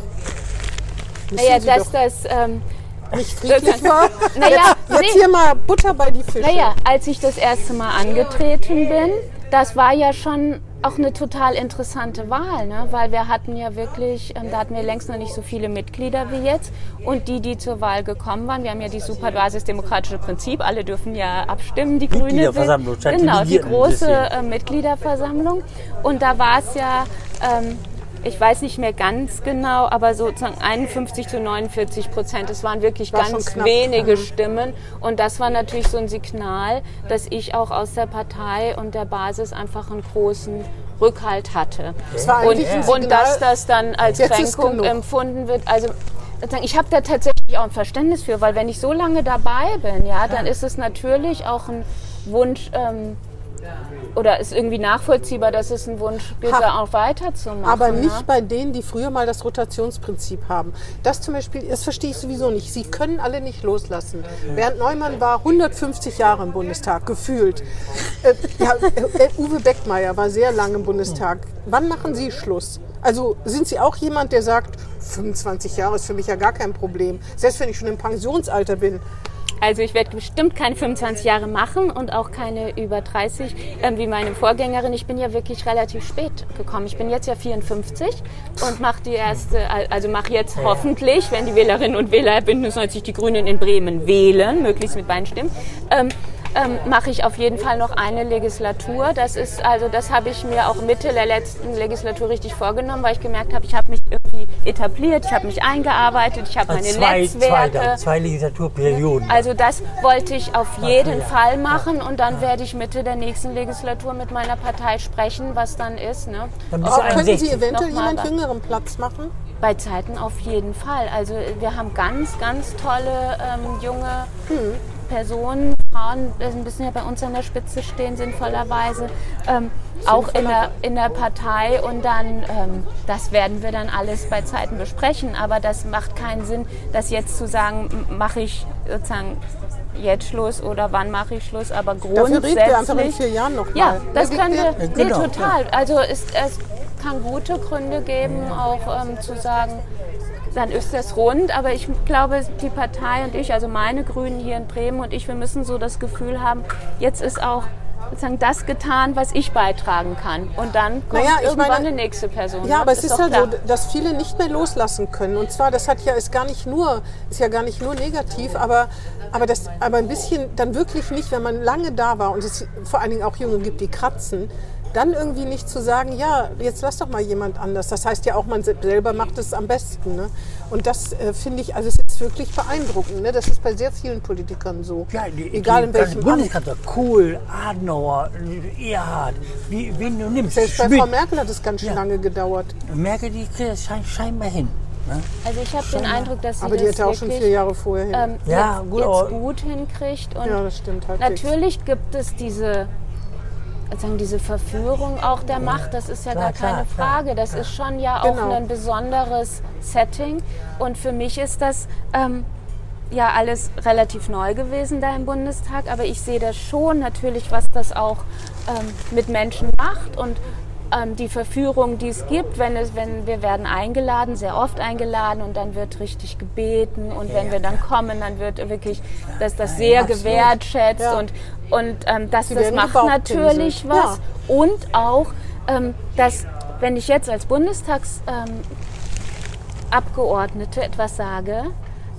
Müssen naja, Sie dass doch das, ähm, nicht friedlich war. Naja, jetzt nee. hier mal Butter bei die Fische. Naja, als ich das erste Mal angetreten bin, das war ja schon auch eine total interessante Wahl, ne? weil wir hatten ja wirklich, ähm, da hatten wir längst noch nicht so viele Mitglieder wie jetzt. Und die, die zur Wahl gekommen waren, wir haben ja die super basisdemokratische Prinzip, alle dürfen ja abstimmen, die Grüne Mitgliederversammlung, statt genau, die große äh, Mitgliederversammlung. Und da war es ja ähm, ich weiß nicht mehr ganz genau, aber sozusagen 51 zu 49 Prozent. Es waren wirklich War ganz knapp. wenige Mhm. Stimmen. Und das war natürlich so ein Signal, dass ich auch aus der Partei und der Basis einfach einen großen Rückhalt hatte. War Und, ein und dass das dann als jetzt Kränkung empfunden wird. Also ich habe da tatsächlich auch ein Verständnis für, weil wenn ich so lange dabei bin, ja, dann ist es natürlich auch ein Wunsch. Ähm, oder ist irgendwie nachvollziehbar, dass es ein Wunsch gibt, da auch weiterzumachen. Aber ne? nicht bei denen, die früher mal das Rotationsprinzip haben. Das zum Beispiel, das verstehe ich sowieso nicht. Sie können alle nicht loslassen. Bernd Neumann war 150 Jahre im Bundestag, gefühlt. Äh, ja, äh, Uwe Beckmeier war sehr lange im Bundestag. Wann machen Sie Schluss? Also sind Sie auch jemand, der sagt, 25 Jahre ist für mich ja gar kein Problem. Selbst wenn ich schon im Pensionsalter bin. Also ich werde bestimmt keine 25 Jahre machen und auch keine über 30 ähm, wie meine Vorgängerin. Ich bin ja wirklich relativ spät gekommen. Ich bin jetzt ja 54 und mache die erste, also mache jetzt hoffentlich, wenn die Wählerinnen und Wähler Bündnis 90 die Grünen in Bremen wählen, möglichst mit beiden Stimmen, ähm, ähm, mache ich auf jeden Fall noch eine Legislatur. Das ist also, das habe ich mir auch Mitte der letzten Legislatur richtig vorgenommen, weil ich gemerkt habe, ich habe mich irgendwie etabliert, ich habe mich eingearbeitet, ich habe meine zwei, Netzwerke. zwei, zwei Legislaturperioden. Also das wollte ich auf jeden Fall machen und dann werde ich Mitte der nächsten Legislatur mit meiner Partei sprechen, was dann ist. Ne? Dann du könnten Sie 61. eventuell jemand jüngeren Platz machen? Bei Zeiten auf jeden Fall. Also wir haben ganz, ganz tolle ähm, junge Personen, Frauen äh, müssen ja bei uns an der Spitze stehen, sinnvollerweise, ähm, auch in der, in der Partei. Und dann, ähm, das werden wir dann alles bei Zeiten besprechen. Aber das macht keinen Sinn, das jetzt zu sagen, mache ich sozusagen jetzt Schluss oder wann mache ich Schluss, aber grundsätzlich. Dafür reden wir einfach in vier Jahren noch Ja, mal. das Ja, können wir, Ja, nee, genau, total. Also es, es kann gute Gründe geben, auch ähm, zu sagen, dann ist das rund. Aber ich glaube, die Partei und ich, also meine Grünen hier in Bremen und ich, wir müssen so das Gefühl haben, jetzt ist auch sozusagen das getan, was ich beitragen kann. Und dann kommt Naja, irgendwann meine- eine nächste Person. Ja, aber es ist halt so, klar. dass viele nicht mehr loslassen können. Und zwar, das hat ja ist gar nicht nur, ist ja gar nicht nur negativ, aber aber das, aber ein bisschen dann wirklich nicht, wenn man lange da war und es vor allen Dingen auch Junge gibt, die kratzen, dann irgendwie nicht zu sagen, ja, jetzt lass doch mal jemand anders. Das heißt ja auch, man se- selber macht es am besten. Ne? Und das äh, finde ich, also es ist wirklich beeindruckend. Ne? Das ist bei sehr vielen Politikern so. Ja, die, Egal die in welchem. Bundeskanzler, Kohl, Adenauer, Erhard, wie, wen du nimmst. Selbst bei. Frau Merkel hat es ganz schön Ja. lange gedauert. Merkel, die kriegt das schein, scheinbar hin. Ne? Also ich habe den Eindruck, dass sie Aber die das hatte auch schon wirklich, vier Jahre vorher hin. ähm, Ja, jetzt, gut, jetzt gut hinkriegt. Und ja, das stimmt halt. Natürlich gibt es diese, sozusagen diese Verführung auch der Macht, das ist ja Klar, gar klar, keine klar. Frage. Das ist schon ja auch Genau. ein besonderes Setting. Und für mich ist das ähm, ja alles relativ neu gewesen da im Bundestag. Aber ich sehe das schon natürlich, was das auch ähm, mit Menschen macht und ähm, die Verführung, die es gibt, wenn es, wenn wir werden eingeladen, sehr oft eingeladen und dann wird richtig gebeten und wenn wir dann kommen, dann wird wirklich das, das sehr gewertschätzt und, und ähm, das, das macht natürlich was. Und auch, ähm, dass wenn ich jetzt als Bundestagsabgeordnete ähm, etwas sage,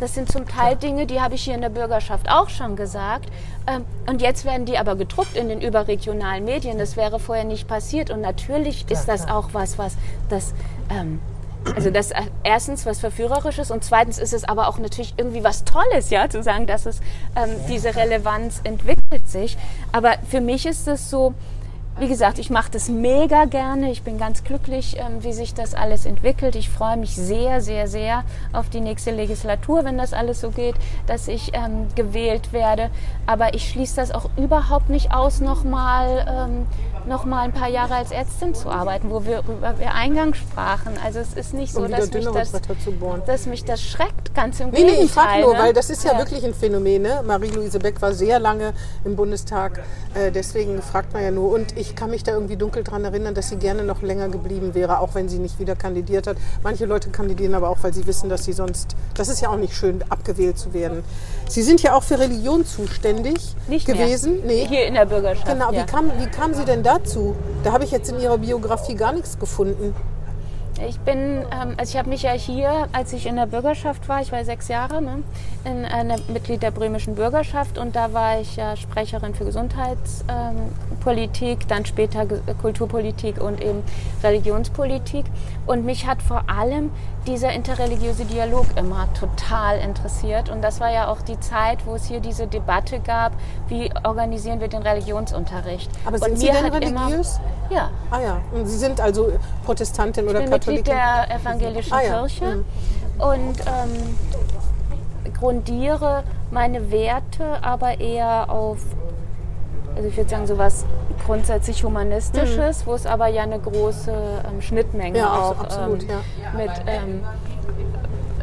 das sind zum Teil Dinge, die habe ich hier in der Bürgerschaft auch schon gesagt. Ähm, und jetzt werden die aber gedruckt in den überregionalen Medien. Das wäre vorher nicht passiert. Und natürlich ist das auch was, was das. Ähm, also das äh, erstens was verführerisches und zweitens ist es aber auch natürlich irgendwie was Tolles, ja, zu sagen, dass es ähm, diese Relevanz entwickelt sich. Aber für mich ist es so, wie gesagt, ich mache das mega gerne. Ich bin ganz glücklich, ähm, wie sich das alles entwickelt. Ich freue mich sehr, sehr, sehr auf die nächste Legislatur, wenn das alles so geht, dass ich ähm, gewählt werde. Aber ich schließe das auch überhaupt nicht aus, nochmal ähm, noch mal ein paar Jahre als Ärztin zu arbeiten, wo wir eingangs sprachen. Also es ist nicht so, dass mich, das, dass mich das schreckt, ganz im Nee, Gegenteil. nee, ich frage nur, ne? weil das ist ja, wirklich ein Phänomen. Ne? Marie-Louise Beck war sehr lange im Bundestag, äh, deswegen fragt man ja nur. Und ich kann mich da irgendwie dunkel dran erinnern, dass sie gerne noch länger geblieben wäre, auch wenn sie nicht wieder kandidiert hat. Manche Leute kandidieren aber auch, weil sie wissen, dass sie sonst, das ist ja auch nicht schön, abgewählt zu werden. Sie sind ja auch für Religion zuständig Nicht mehr. gewesen. Nee. Hier in der Bürgerschaft. Genau, ja. wie, kam, wie kam sie denn dazu? Da habe ich jetzt in ihrer Biografie gar nichts gefunden. Ich bin, ähm, also ich habe mich ja hier, als ich in der Bürgerschaft war, ich war sechs Jahre, ne, in, äh, ne, Mitglied der bremischen Bürgerschaft und da war ich ja Sprecherin für Gesundheitspolitik, dann später Kulturpolitik und eben Religionspolitik. Und mich hat vor allem dieser interreligiöse Dialog immer total interessiert. Und das war ja auch die Zeit, wo es hier diese Debatte gab, wie organisieren wir den Religionsunterricht. Aber und sind Sie mir denn religiös? Immer, ja, Ah ja, und Sie sind also Protestantin oder ich bin Mitglied Katholikin? der evangelischen Ah ja, Kirche mhm. und ähm, grundiere meine Werte aber eher auf, also ich würde sagen, sowas grundsätzlich Humanistisches, wo es aber ja eine große ähm, Schnittmenge Mhm. Ja, auch absolut, ähm, ja. mit, ähm,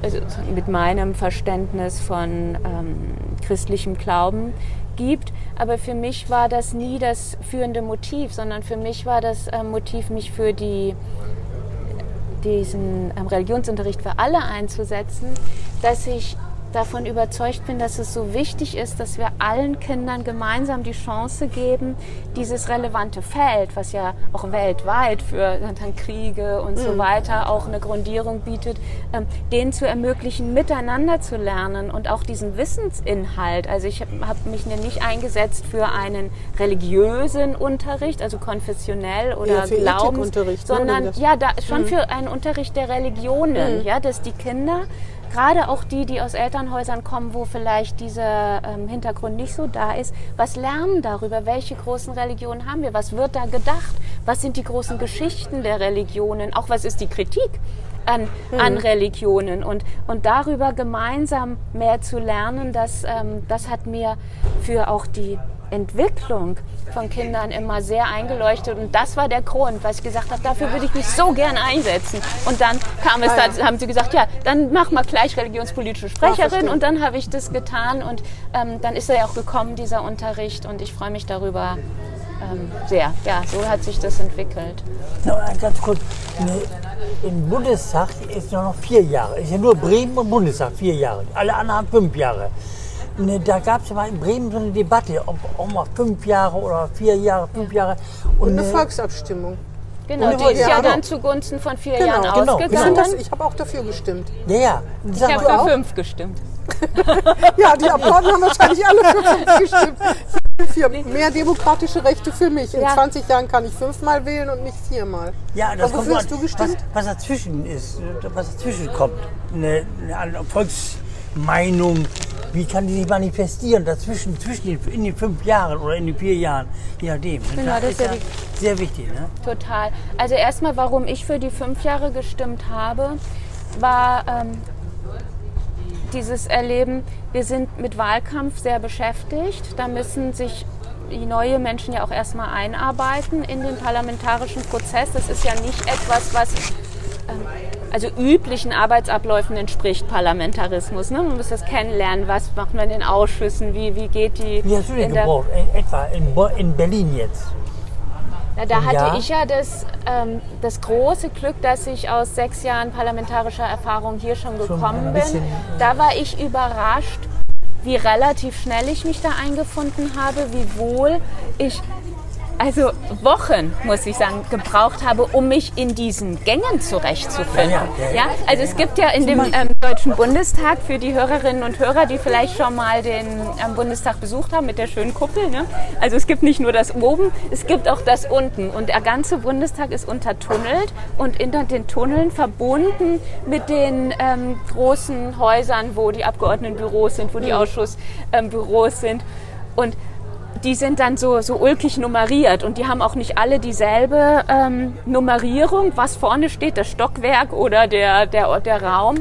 also mit meinem Verständnis von ähm, christlichem Glauben gibt. Aber für mich war das nie das führende Motiv, sondern für mich war das ähm, Motiv, mich für die diesen ähm, Religionsunterricht für alle einzusetzen, dass ich davon überzeugt bin, dass es so wichtig ist, dass wir allen Kindern gemeinsam die Chance geben, dieses relevante Feld, was ja auch weltweit für dann Kriege und so weiter auch eine Grundierung bietet, ähm, denen zu ermöglichen, miteinander zu lernen und auch diesen Wissensinhalt. Also ich habe hab mich nicht eingesetzt für einen religiösen Unterricht, also konfessionell oder Eher für Glaubens, Ethikunterricht, ne, sondern ja, da schon für einen Unterricht der Religionen, ja, dass die Kinder Gerade auch die, die aus Elternhäusern kommen, wo vielleicht dieser ähm, Hintergrund nicht so da ist, was lernen darüber? Welche großen Religionen haben wir? Was wird da gedacht? Was sind die großen Geschichten der Religionen? Auch was ist die Kritik? an, an Religionen und, und darüber gemeinsam mehr zu lernen, das, ähm, das hat mir für auch die Entwicklung von Kindern immer sehr eingeleuchtet und das war der Grund, was ich gesagt habe, dafür würde ich mich so gern einsetzen. Und dann kam es, dann haben sie gesagt, ja, dann mach mal gleich religionspolitische Sprecherin und dann habe ich das getan und ähm, dann ist er ja auch gekommen, dieser Unterricht und ich freue mich darüber ähm, sehr. Ja, so hat sich das entwickelt. Ein ganz kurz. Ne, Im Bundestag ist nur noch vier Jahre. Ist ja nur Bremen und Bundestag vier Jahre. Alle anderen haben fünf Jahre. Ne, da gab es mal in Bremen so eine Debatte, ob, ob mal fünf Jahre oder vier Jahre, fünf Jahre. Und eine ne, Volksabstimmung. Genau, Und die ist ja ja, dann genau. zugunsten von vier Genau, Jahren genau, Ich, ausgegangen. das- ich habe auch dafür gestimmt. ja, ja. Ich habe für auch? fünf gestimmt. Ja, die Abgeordneten haben wahrscheinlich alle für fünf gestimmt. Für mehr demokratische Rechte für mich. In Ja. 20 Jahren kann ich fünfmal wählen und nicht viermal. Ja, das Aber kommt wofür an, hast du gestimmt? Was, was dazwischen ist, was dazwischen kommt. Eine, eine Volksmeinung, wie kann die sich manifestieren dazwischen, zwischen den, in den fünf Jahren oder in den vier Jahren, je nachdem. Genau, das ist ja sehr wichtig. Ne? Total. Also erstmal, warum ich für die fünf Jahre gestimmt habe, war ähm, dieses Erleben, wir sind mit Wahlkampf sehr beschäftigt. Da müssen sich die neue Menschen ja auch erstmal einarbeiten in den parlamentarischen Prozess. Das ist ja nicht etwas, was also üblichen Arbeitsabläufen entspricht Parlamentarismus. Ne? Man muss das kennenlernen, was macht man in Ausschüssen, wie, wie geht die... Wie hast du den in der- gebraucht? In, etwa in, in Berlin jetzt. Ja, da hatte Ja. ich ja das, ähm, das große Glück, dass ich aus sechs Jahren parlamentarischer Erfahrung hier schon gekommen bin. Da war ich überrascht, wie relativ schnell ich mich da eingefunden habe, wie wohl ich also Wochen, muss ich sagen, gebraucht habe, um mich in diesen Gängen zurechtzufinden. Ja, ja, ja. Ja, also es gibt ja in dem ähm, Deutschen Bundestag für die Hörerinnen und Hörer, die vielleicht schon mal den ähm, Bundestag besucht haben mit der schönen Kuppel. Ne? Also es gibt nicht nur das oben, es gibt auch das unten. Und der ganze Bundestag ist untertunnelt und in den Tunneln verbunden mit den ähm, großen Häusern, wo die Abgeordnetenbüros sind, wo die Ausschussbüros sind. Und die sind dann so, so ulkig nummeriert und die haben auch nicht alle dieselbe ähm, Nummerierung, was vorne steht, das Stockwerk oder der, der, der Raum.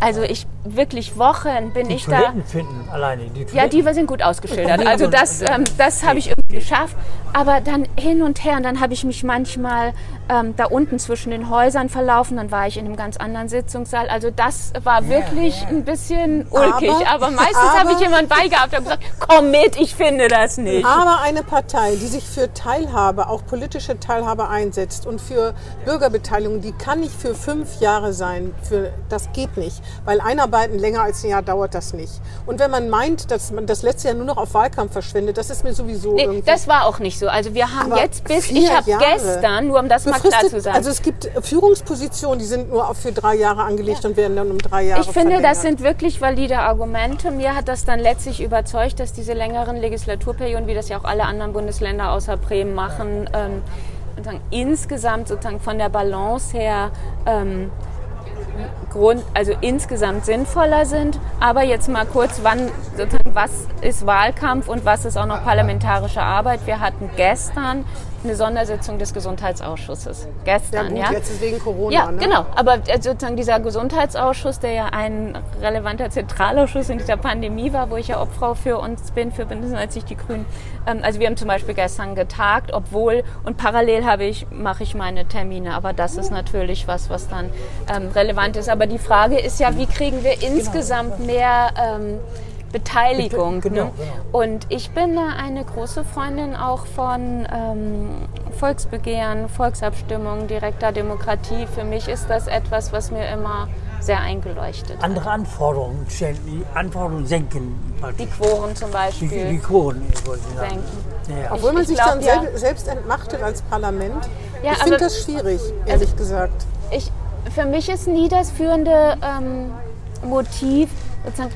Also ich wirklich Wochen bin Die ich da. Toiletten finden alleine. Die Ja, Toiletten. die sind gut ausgeschildert. Ja, Also das, ähm, das habe ich geschafft. Aber dann hin und her, und dann habe ich mich manchmal ähm, da unten zwischen den Häusern verlaufen. Dann war ich in einem ganz anderen Sitzungssaal. Also das war wirklich ein bisschen ulkig. Aber, Aber- meistens habe ich jemanden beigehabt und gesagt, komm mit, ich finde das nicht. Aber eine Partei, die sich für Teilhabe, auch politische Teilhabe einsetzt und für Bürgerbeteiligung, die kann nicht für fünf Jahre sein. Für, das geht nicht. Weil Einarbeiten länger als ein Jahr dauert das nicht. Und wenn man meint, dass man das letzte Jahr nur noch auf Wahlkampf verschwendet, das ist mir sowieso Nee, irgendwie... das war auch nicht so. Also wir haben Aber jetzt bis, ich habe gestern, nur um das mal klar zu sagen. Also es gibt Führungspositionen, die sind nur für drei Jahre angelegt und werden dann um drei Jahre Ich finde, verlängert. das sind wirklich valide Argumente. Mir hat das dann letztlich überzeugt, dass diese längeren Legislaturperioden, wie das ja auch alle anderen Bundesländer außer Bremen machen, ähm, insgesamt sozusagen von der Balance her ähm, Grund, also insgesamt sinnvoller sind. Aber jetzt mal kurz, wann was ist Wahlkampf und was ist auch noch parlamentarische Arbeit? Wir hatten gestern eine Sondersitzung des Gesundheitsausschusses. ja Gestern, gut, ja. jetzt ist wegen Corona. Ja, ne? genau. Aber äh, sozusagen dieser Gesundheitsausschuss, der ja ein relevanter Zentralausschuss in dieser Pandemie war, wo ich ja Obfrau für uns bin, für Bündnis 90 Die Grünen. Ähm, also wir haben zum Beispiel gestern getagt, obwohl und parallel habe ich mache ich meine Termine. Aber das ist natürlich was, was dann ähm, relevant ist. Aber die Frage ist ja, wie kriegen wir insgesamt mehr ähm, Beteiligung. Genau, ne? genau. Und ich bin da eine große Freundin auch von ähm, Volksbegehren, Volksabstimmungen, direkter Demokratie. Für mich ist das etwas, was mir immer sehr eingeleuchtet hat. Andere Anforderungen stellen, die Anforderungen senken. Die praktisch. Quoren zum Die, die Beispiel Quoren, wollte ich sagen. senken. Ja. Obwohl man ich sich glaub, dann ja. sel selbst entmachtet als Parlament. Ja, ich finde das schwierig, ehrlich gesagt. Ich, für mich ist nie das führende ähm, Motiv, sozusagen,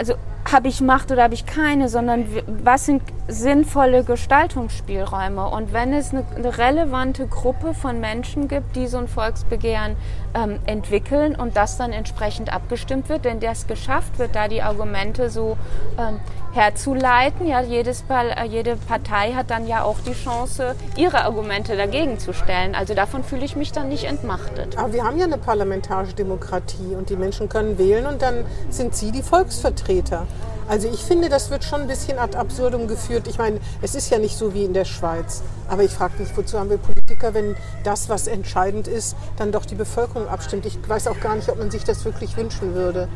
also habe ich Macht oder habe ich keine, sondern was sind sinnvolle Gestaltungsspielräume. Und wenn es eine, eine, relevante Gruppe von Menschen gibt, die so ein Volksbegehren ähm, entwickeln und das dann entsprechend abgestimmt wird, wenn das geschafft wird, da die Argumente so ähm, herzuleiten, ja, jedes, äh, jede Partei hat dann ja auch die Chance, ihre Argumente dagegen zu stellen. Also davon fühle ich mich dann nicht entmachtet. Aber wir haben ja eine parlamentarische Demokratie und die Menschen können wählen und dann sind sie die Volksvertreter. Also ich finde, das wird schon ein bisschen ad absurdum geführt. Ich meine, es ist ja nicht so wie in der Schweiz. Aber ich frage mich, wozu haben wir Politiker, wenn das, was entscheidend ist, dann doch die Bevölkerung abstimmt? Ich weiß auch gar nicht, ob man sich das wirklich wünschen würde.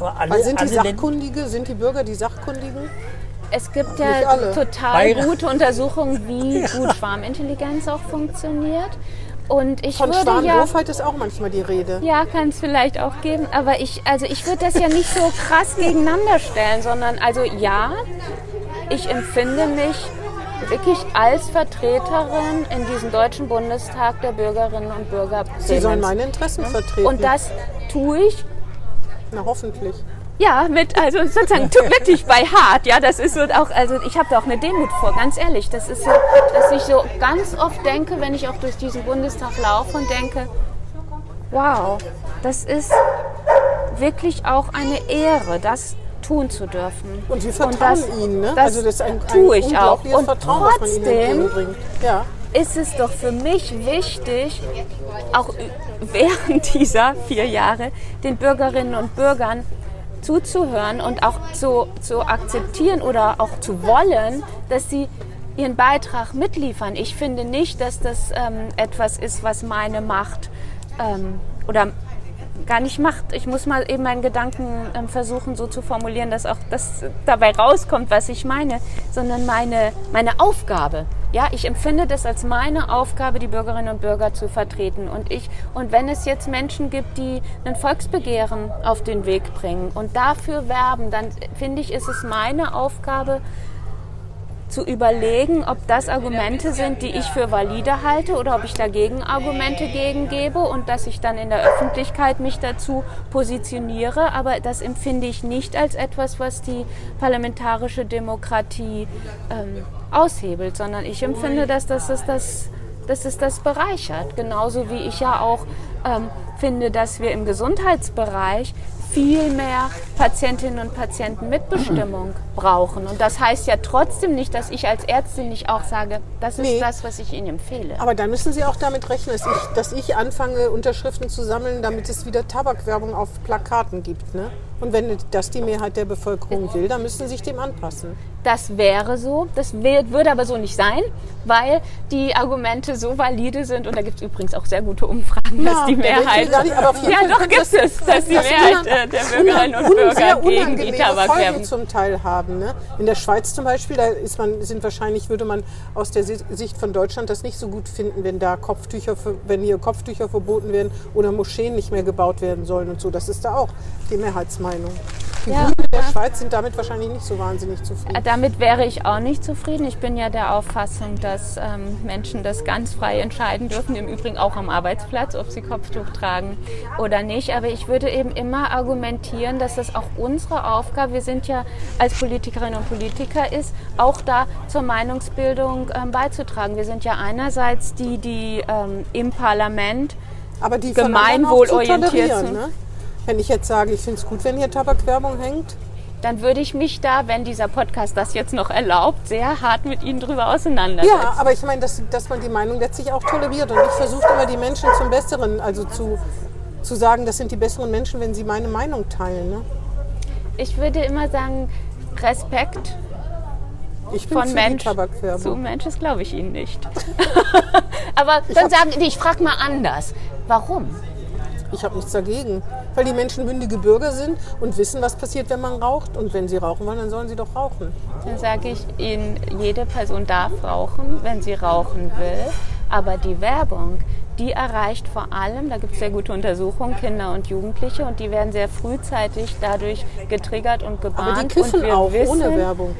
Alle, Weil sind die Sachkundige, sind die Bürger die Sachkundigen? Es gibt ja total gute Untersuchungen, wie gut Schwarmintelligenz auch funktioniert. Und ich Von würde Schwarmdoofheit ja, ist auch manchmal die Rede. Ja, kann es vielleicht auch geben. Aber ich, also ich würde das ja nicht so krass gegeneinander stellen, sondern also ja, ich empfinde mich wirklich als Vertreterin in diesem Deutschen Bundestag der Bürgerinnen und Bürger. Sie sollen meine Interessen vertreten. Und das tue ich. Na hoffentlich. Ja, mit, also sozusagen wirklich bei hart. Ja, das ist so auch, also ich habe da auch eine Demut vor, ganz ehrlich. Das ist so, dass ich so ganz oft denke, wenn ich auch durch diesen Bundestag laufe und denke, wow, das ist wirklich auch eine Ehre, das tun zu dürfen. Und Sie vertrauen und das, Ihnen, ne? Das also das ist ein, ein tue ich auch. Und Vertrauen, trotzdem ja. ist es doch für mich wichtig, auch während dieser vier Jahre den Bürgerinnen und Bürgern zuzuhören und auch zu, zu akzeptieren oder auch zu wollen, dass sie ihren Beitrag mitliefern. Ich finde nicht, dass das ähm, etwas ist, was meine Macht ähm, oder gar nicht macht. Ich muss mal eben meinen Gedanken ähm, versuchen, so zu formulieren, dass auch das dabei rauskommt, was ich meine, sondern meine, meine Aufgabe. Ja, ich empfinde das als meine Aufgabe, die Bürgerinnen und Bürger zu vertreten. Und ich, und wenn es jetzt Menschen gibt, die ein Volksbegehren auf den Weg bringen und dafür werben, dann finde ich, ist es meine Aufgabe, zu überlegen, ob das Argumente sind, die ich für valide halte oder ob ich dagegen Argumente gegengebe und dass ich dann in der Öffentlichkeit mich dazu positioniere. Aber das empfinde ich nicht als etwas, was die parlamentarische Demokratie ähm, aushebelt, sondern ich empfinde, dass das, das, das, dass es das bereichert. Genauso wie ich ja auch ähm, finde, dass wir im Gesundheitsbereich viel mehr Patientinnen und Patienten Mitbestimmung brauchen. Und das heißt ja trotzdem nicht, dass ich als Ärztin nicht auch sage, das ist nee. das, was ich Ihnen empfehle. Aber dann müssen Sie auch damit rechnen, dass ich, dass ich anfange, Unterschriften zu sammeln, damit es wieder Tabakwerbung auf Plakaten gibt. Ne? Und wenn das die Mehrheit der Bevölkerung will, dann müssen sie sich dem anpassen. Das wäre so. Das würde aber so nicht sein, weil die Argumente so valide sind. Und da gibt es übrigens auch sehr gute Umfragen, ja, dass die Mehrheit. Nicht, ja, doch gibt es, dass die Mehrheit äh, der Bürgerinnen und Bürger gegen die Tabakwerbung zum Teil haben. Ne? In der Schweiz zum Beispiel, da ist man, sind wahrscheinlich, würde man aus der Sicht von Deutschland das nicht so gut finden, wenn da Kopftücher, wenn hier Kopftücher verboten werden oder Moscheen nicht mehr gebaut werden sollen und so. Das ist da auch die Mehrheitsmeinung. Meinung. Die ja, Grünen der ja. Schweiz sind damit wahrscheinlich nicht so wahnsinnig zufrieden. Damit wäre ich auch nicht zufrieden. Ich bin ja der Auffassung, dass ähm, Menschen das ganz frei entscheiden dürfen, im Übrigen auch am Arbeitsplatz, ob sie Kopftuch tragen oder nicht. Aber ich würde eben immer argumentieren, dass das auch unsere Aufgabe, wir sind ja als Politikerinnen und Politiker, ist, auch da zur Meinungsbildung ähm, beizutragen. Wir sind ja einerseits die, die ähm, im Parlament gemeinwohlorientiert sind. Ne? Wenn ich jetzt sage, ich finde es gut, wenn hier Tabakwerbung hängt, dann würde ich mich da, wenn dieser Podcast das jetzt noch erlaubt, sehr hart mit Ihnen drüber auseinandersetzen. Ja, aber ich meine, dass, dass man die Meinung letztlich auch toleriert. Und ich versuche immer die Menschen zum Besseren, also zu, zu sagen, das sind die besseren Menschen, wenn sie meine Meinung teilen. Ne? Ich würde immer sagen, Respekt ich bin von Mensch zu Mensch, das glaube ich Ihnen nicht. aber dann sagen, ich frage mal anders. Warum? Ich habe nichts dagegen, weil die Menschen mündige Bürger sind und wissen, was passiert, wenn man raucht. Und wenn sie rauchen wollen, dann sollen sie doch rauchen. Dann sage ich Ihnen, jede Person darf rauchen, wenn sie rauchen will. Aber die Werbung, die erreicht vor allem, da gibt es sehr gute Untersuchungen, Kinder und Jugendliche und die werden sehr frühzeitig dadurch getriggert und gebahnt. Aber die kiffen auch wissen, ohne Werbung.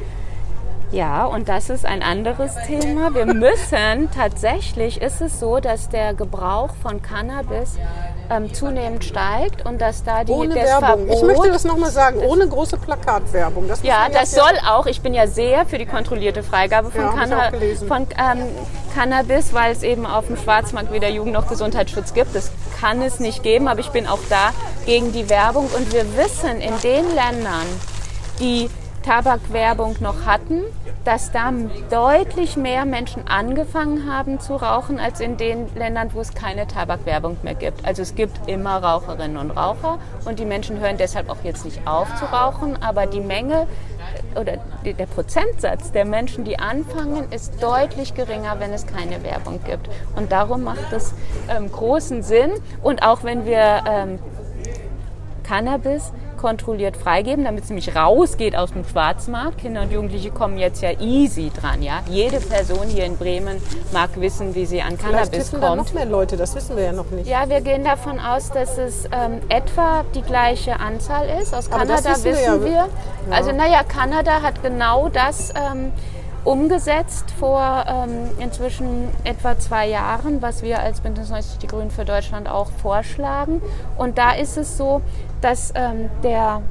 Ja, und das ist ein anderes Thema. Wir müssen, tatsächlich ist es so, dass der Gebrauch von Cannabis ähm, zunehmend steigt und dass da die Ohne das Werbung. Ich Verbot- möchte das nochmal sagen, ohne große Plakatwerbung. Das Ja, das soll auch. Ich bin ja sehr für die kontrollierte Freigabe von, Ja, ich Canna von ähm, Cannabis, weil es eben auf dem Schwarzmarkt weder Jugend- noch Gesundheitsschutz gibt. Das kann es nicht geben, aber ich bin auch da gegen die Werbung. Und wir wissen in den Ländern, die Tabakwerbung noch hatten, dass da deutlich mehr Menschen angefangen haben zu rauchen, als in den Ländern, wo es keine Tabakwerbung mehr gibt. Also es gibt immer Raucherinnen und Raucher und die Menschen hören deshalb auch jetzt nicht auf zu rauchen, aber die Menge äh, oder der Prozentsatz der Menschen, die anfangen, ist deutlich geringer, wenn es keine Werbung gibt. Und darum macht es ähm, großen Sinn. Und auch wenn wir ähm, Cannabis kontrolliert freigeben, damit es nämlich rausgeht aus dem Schwarzmarkt. Kinder und Jugendliche kommen jetzt ja easy dran. Ja? Jede Person hier in Bremen mag wissen, wie sie an Vielleicht Cannabis wissen da kommt. noch mehr Leute, das wissen wir ja noch nicht. Ja, wir gehen davon aus, dass es ähm, etwa die gleiche Anzahl ist. Aus Aber Kanada wissen wir wissen wir. ja. Also naja, Kanada hat genau das ähm, umgesetzt vor ähm, inzwischen etwa zwei Jahren, was wir als Bündnis 90 Die Grünen für Deutschland auch vorschlagen. Und da ist es so, dass ähm, der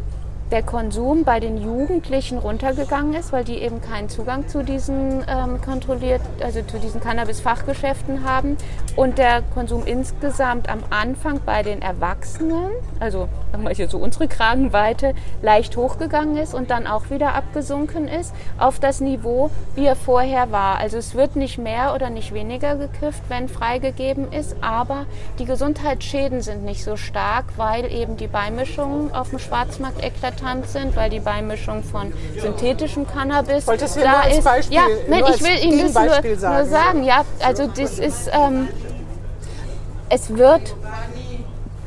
der Konsum bei den Jugendlichen runtergegangen ist, weil die eben keinen Zugang zu diesen ähm, kontrolliert, also zu diesen Cannabis-Fachgeschäften haben und der Konsum insgesamt am Anfang bei den Erwachsenen, also sagen wir hier so unsere Kragenweite, leicht hochgegangen ist und dann auch wieder abgesunken ist auf das Niveau, wie er vorher war. Also es wird nicht mehr oder nicht weniger gekifft, wenn freigegeben ist, aber die Gesundheitsschäden sind nicht so stark, weil eben die Beimischungen auf dem Schwarzmarkt eklatant sind, weil die Beimischung von synthetischem Cannabis wollte es hier da ist. Beispiel- ja, nein, ich will Ihnen das nur, nur sagen, sagen. Ja, also das ist, ähm, es wird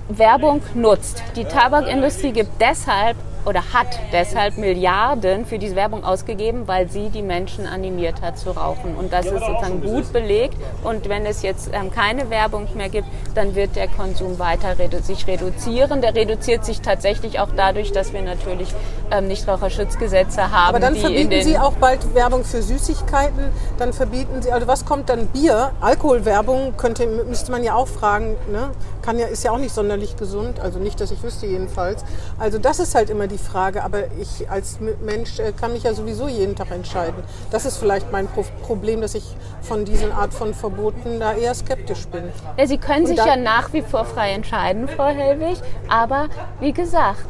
Werbung nutzt. Die Tabakindustrie gibt deshalb oder hat deshalb Milliarden für diese Werbung ausgegeben, weil sie die Menschen animiert hat zu rauchen. Und das ist sozusagen gut belegt. Und wenn es jetzt ähm, keine Werbung mehr gibt, dann wird der Konsum weiter redu sich reduzieren. Der reduziert sich tatsächlich auch dadurch, dass wir natürlich ähm, Nichtraucherschutzgesetze haben, Aber dann verbieten Sie auch bald Werbung für Süßigkeiten. Dann verbieten Sie, also was kommt dann Bier? Alkoholwerbung könnte, müsste man ja auch fragen. Ne? Kann ja, ist ja auch nicht sonderlich gesund. Also nicht, dass ich wüsste jedenfalls. Also das ist halt immer die Frage. Aber ich als Mensch äh, kann mich ja sowieso jeden Tag entscheiden. Das ist vielleicht mein Pro Problem, dass ich von diesen Art von Verboten da eher skeptisch bin. Ja, Sie können sich ja nach wie vor frei entscheiden, Frau Helwig. Aber wie gesagt,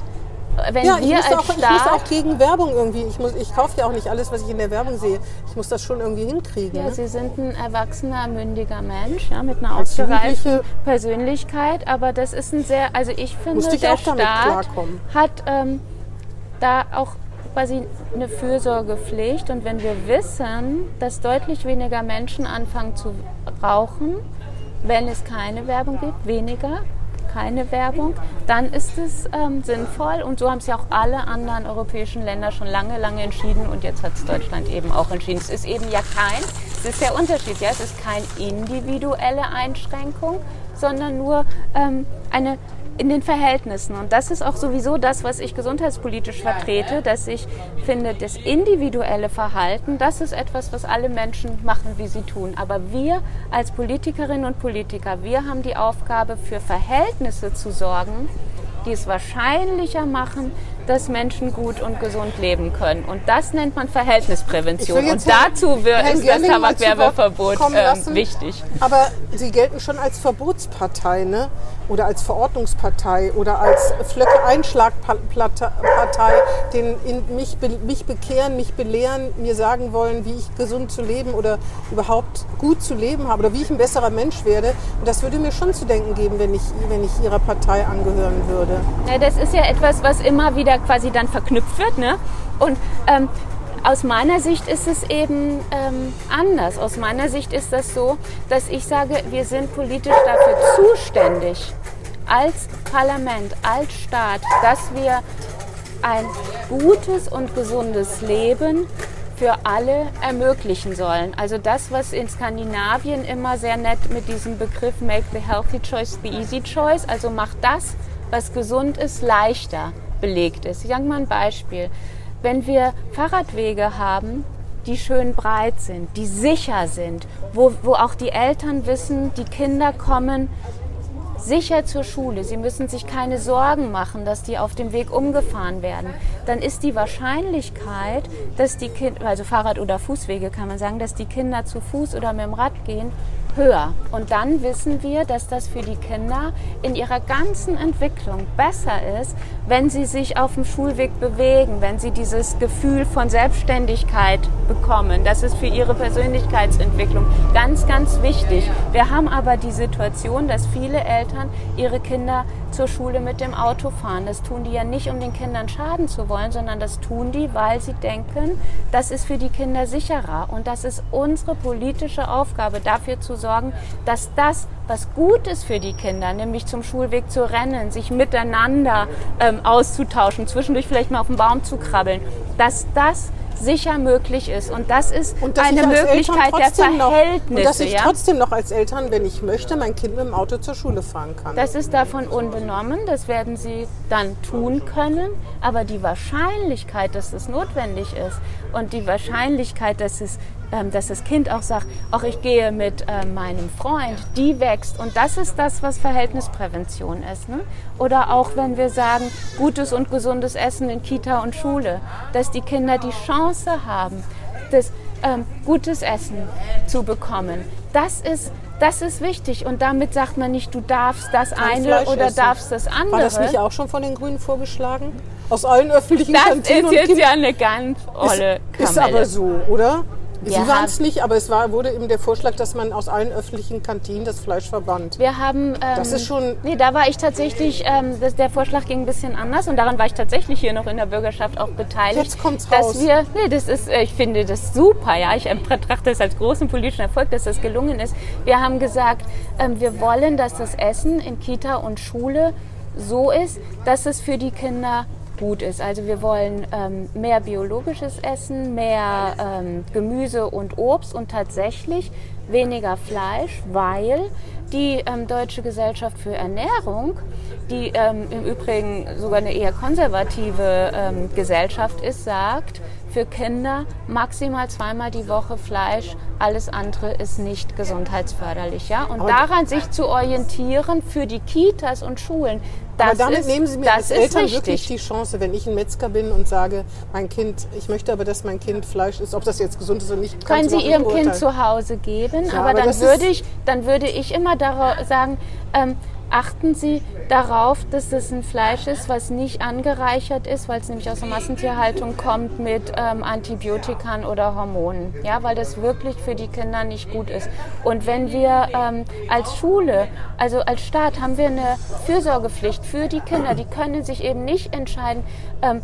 wenn Ja, ich wir muss, als auch, ich muss Staat auch gegen Werbung irgendwie. Ich, muss- ich kaufe ja auch nicht alles, was ich in der Werbung sehe. Ich muss das schon irgendwie hinkriegen. Ja, ne? Sie sind ein erwachsener, mündiger Mensch ja, mit einer Als ausgereiften Persönlichkeit. Aber das ist ein sehr, also ich finde, ich der Staat hat ähm, da auch quasi eine Fürsorgepflicht. Und wenn wir wissen, dass deutlich weniger Menschen anfangen zu rauchen, wenn es keine Werbung gibt, weniger, keine Werbung, dann ist es ähm, sinnvoll. Und so haben es ja auch alle anderen europäischen Länder schon lange, lange entschieden. Und jetzt hat es Deutschland eben auch entschieden. Es ist eben ja kein, es ist der Unterschied, ja, es ist keine individuelle Einschränkung, sondern nur ähm, eine in den Verhältnissen. Und das ist auch sowieso das, was ich gesundheitspolitisch vertrete, dass ich finde, das individuelle Verhalten, das ist etwas, was alle Menschen machen, wie sie tun. Aber wir als Politikerinnen und Politiker, wir haben die Aufgabe, für Verhältnisse zu sorgen, die es wahrscheinlicher machen, dass Menschen gut und gesund leben können. Und das nennt man Verhältnisprävention. Und Herrn- dazu wird, Herrn ist das Gerling Tabakwerbeverbot ähm, wichtig. Aber Sie gelten schon als Verbotspartei, ne? Oder als Verordnungspartei oder als Flöcke-Einschlagpartei, den in mich, mich bekehren, mich belehren, mir sagen wollen, wie ich gesund zu leben oder überhaupt gut zu leben habe oder wie ich ein besserer Mensch werde. Und das würde mir schon zu denken geben, wenn ich, wenn ich Ihrer Partei angehören würde. Ja, das ist ja etwas, was immer wieder quasi dann verknüpft wird. Ne? Und ähm, aus meiner Sicht ist es eben ähm, anders. Aus meiner Sicht ist das so, dass ich sage, wir sind politisch dafür zuständig, als Parlament, als Staat, dass wir ein gutes und gesundes Leben für alle ermöglichen sollen. Also das, was in Skandinavien immer sehr nett mit diesem Begriff Make the healthy choice the easy choice, also macht das, was gesund ist, leichter belegt ist. Ich sage mal ein Beispiel. Wenn wir Fahrradwege haben, die schön breit sind, die sicher sind, wo, wo auch die Eltern wissen, die Kinder kommen sicher zur Schule, sie müssen sich keine Sorgen machen, dass die auf dem Weg umgefahren werden, dann ist die Wahrscheinlichkeit, dass die Kinder, also Fahrrad- oder Fußwege kann man sagen, dass die Kinder zu Fuß oder mit dem Rad gehen, höher. Und dann wissen wir, dass das für die Kinder in ihrer ganzen Entwicklung besser ist, wenn sie sich auf dem Schulweg bewegen, wenn sie dieses Gefühl von Selbstständigkeit bekommen. Das ist für ihre Persönlichkeitsentwicklung ganz, ganz wichtig. Wir haben aber die Situation, dass viele Eltern ihre Kinder zur Schule mit dem Auto fahren. Das tun die ja nicht, um den Kindern schaden zu wollen, sondern das tun die, weil sie denken, das ist für die Kinder sicherer. Und das ist unsere politische Aufgabe, dafür zu sorgen, dass das, was gut ist für die Kinder, nämlich zum Schulweg zu rennen, sich miteinander ähm, auszutauschen, zwischendurch vielleicht mal auf den Baum zu krabbeln, dass das sicher möglich ist. Und das ist Und eine Möglichkeit der trotzdem noch, Verhältnisse. und dass ich ja? trotzdem noch als Eltern, wenn ich möchte, mein Kind mit dem Auto zur Schule fahren kann. Das ist davon unbenommen, das werden sie dann tun können, aber die Wahrscheinlichkeit, dass es notwendig ist und die Wahrscheinlichkeit, dass es ähm, dass das Kind auch sagt, auch ich gehe mit ähm, meinem Freund, die wächst. Und das ist das, was Verhältnisprävention ist. Ne? Oder auch wenn wir sagen, gutes und gesundes Essen in Kita und Schule, dass die Kinder die Chance haben, das ähm, gutes Essen zu bekommen. Das ist, das ist wichtig. Und damit sagt man nicht, du darfst das Kein eine Fleisch oder essen. darfst das andere. War das nicht auch schon von den Grünen vorgeschlagen? Aus allen öffentlichen das Kantinen ist und jetzt ja eine ganz olle ist, ist Kamelle. aber so, oder? Sie waren es nicht, aber es war, wurde eben der Vorschlag, dass man aus allen öffentlichen Kantinen das Fleisch verbannt. Wir haben. Ähm, Das ist schon- Nee, da war ich tatsächlich. Ähm, das, der Vorschlag ging ein bisschen anders und daran war ich tatsächlich hier noch in der Bürgerschaft auch beteiligt. Jetzt kommt's dass raus. Wir, nee, das ist. äh, Ich finde das super. Ja, ich ähm, betrachte es als großen politischen Erfolg, dass das gelungen ist. Wir haben gesagt, ähm, wir wollen, dass das Essen in Kita und Schule so ist, dass es für die Kinder gut ist. Also wir wollen ähm, mehr biologisches Essen, mehr ähm, Gemüse und Obst und tatsächlich weniger Fleisch, weil die ähm, Deutsche Gesellschaft für Ernährung, die ähm, im Übrigen sogar eine eher konservative ähm, Gesellschaft ist, sagt, für Kinder maximal zweimal die Woche Fleisch, alles andere ist nicht gesundheitsförderlich. Ja? Und daran sich zu orientieren für die Kitas und Schulen, das Aber damit ist, nehmen Sie mir als ist Eltern wichtig. wirklich die Chance, wenn ich ein Metzger bin und sage, mein Kind, ich möchte aber, dass mein Kind Fleisch isst, ob das jetzt gesund ist oder nicht, können Sie Ihrem Kind zu Hause geben, Ja, aber, aber dann würde ist- ich, dann würde ich immer darauf sagen, ähm, achten Sie darauf, dass das ein Fleisch ist, was nicht angereichert ist, weil es nämlich aus der Massentierhaltung kommt mit ähm, Antibiotikern oder Hormonen, ja, weil das wirklich für die Kinder nicht gut ist. Und wenn wir ähm, als Schule, also als Staat, haben wir eine Fürsorgepflicht für die Kinder, die können sich eben nicht entscheiden, ähm,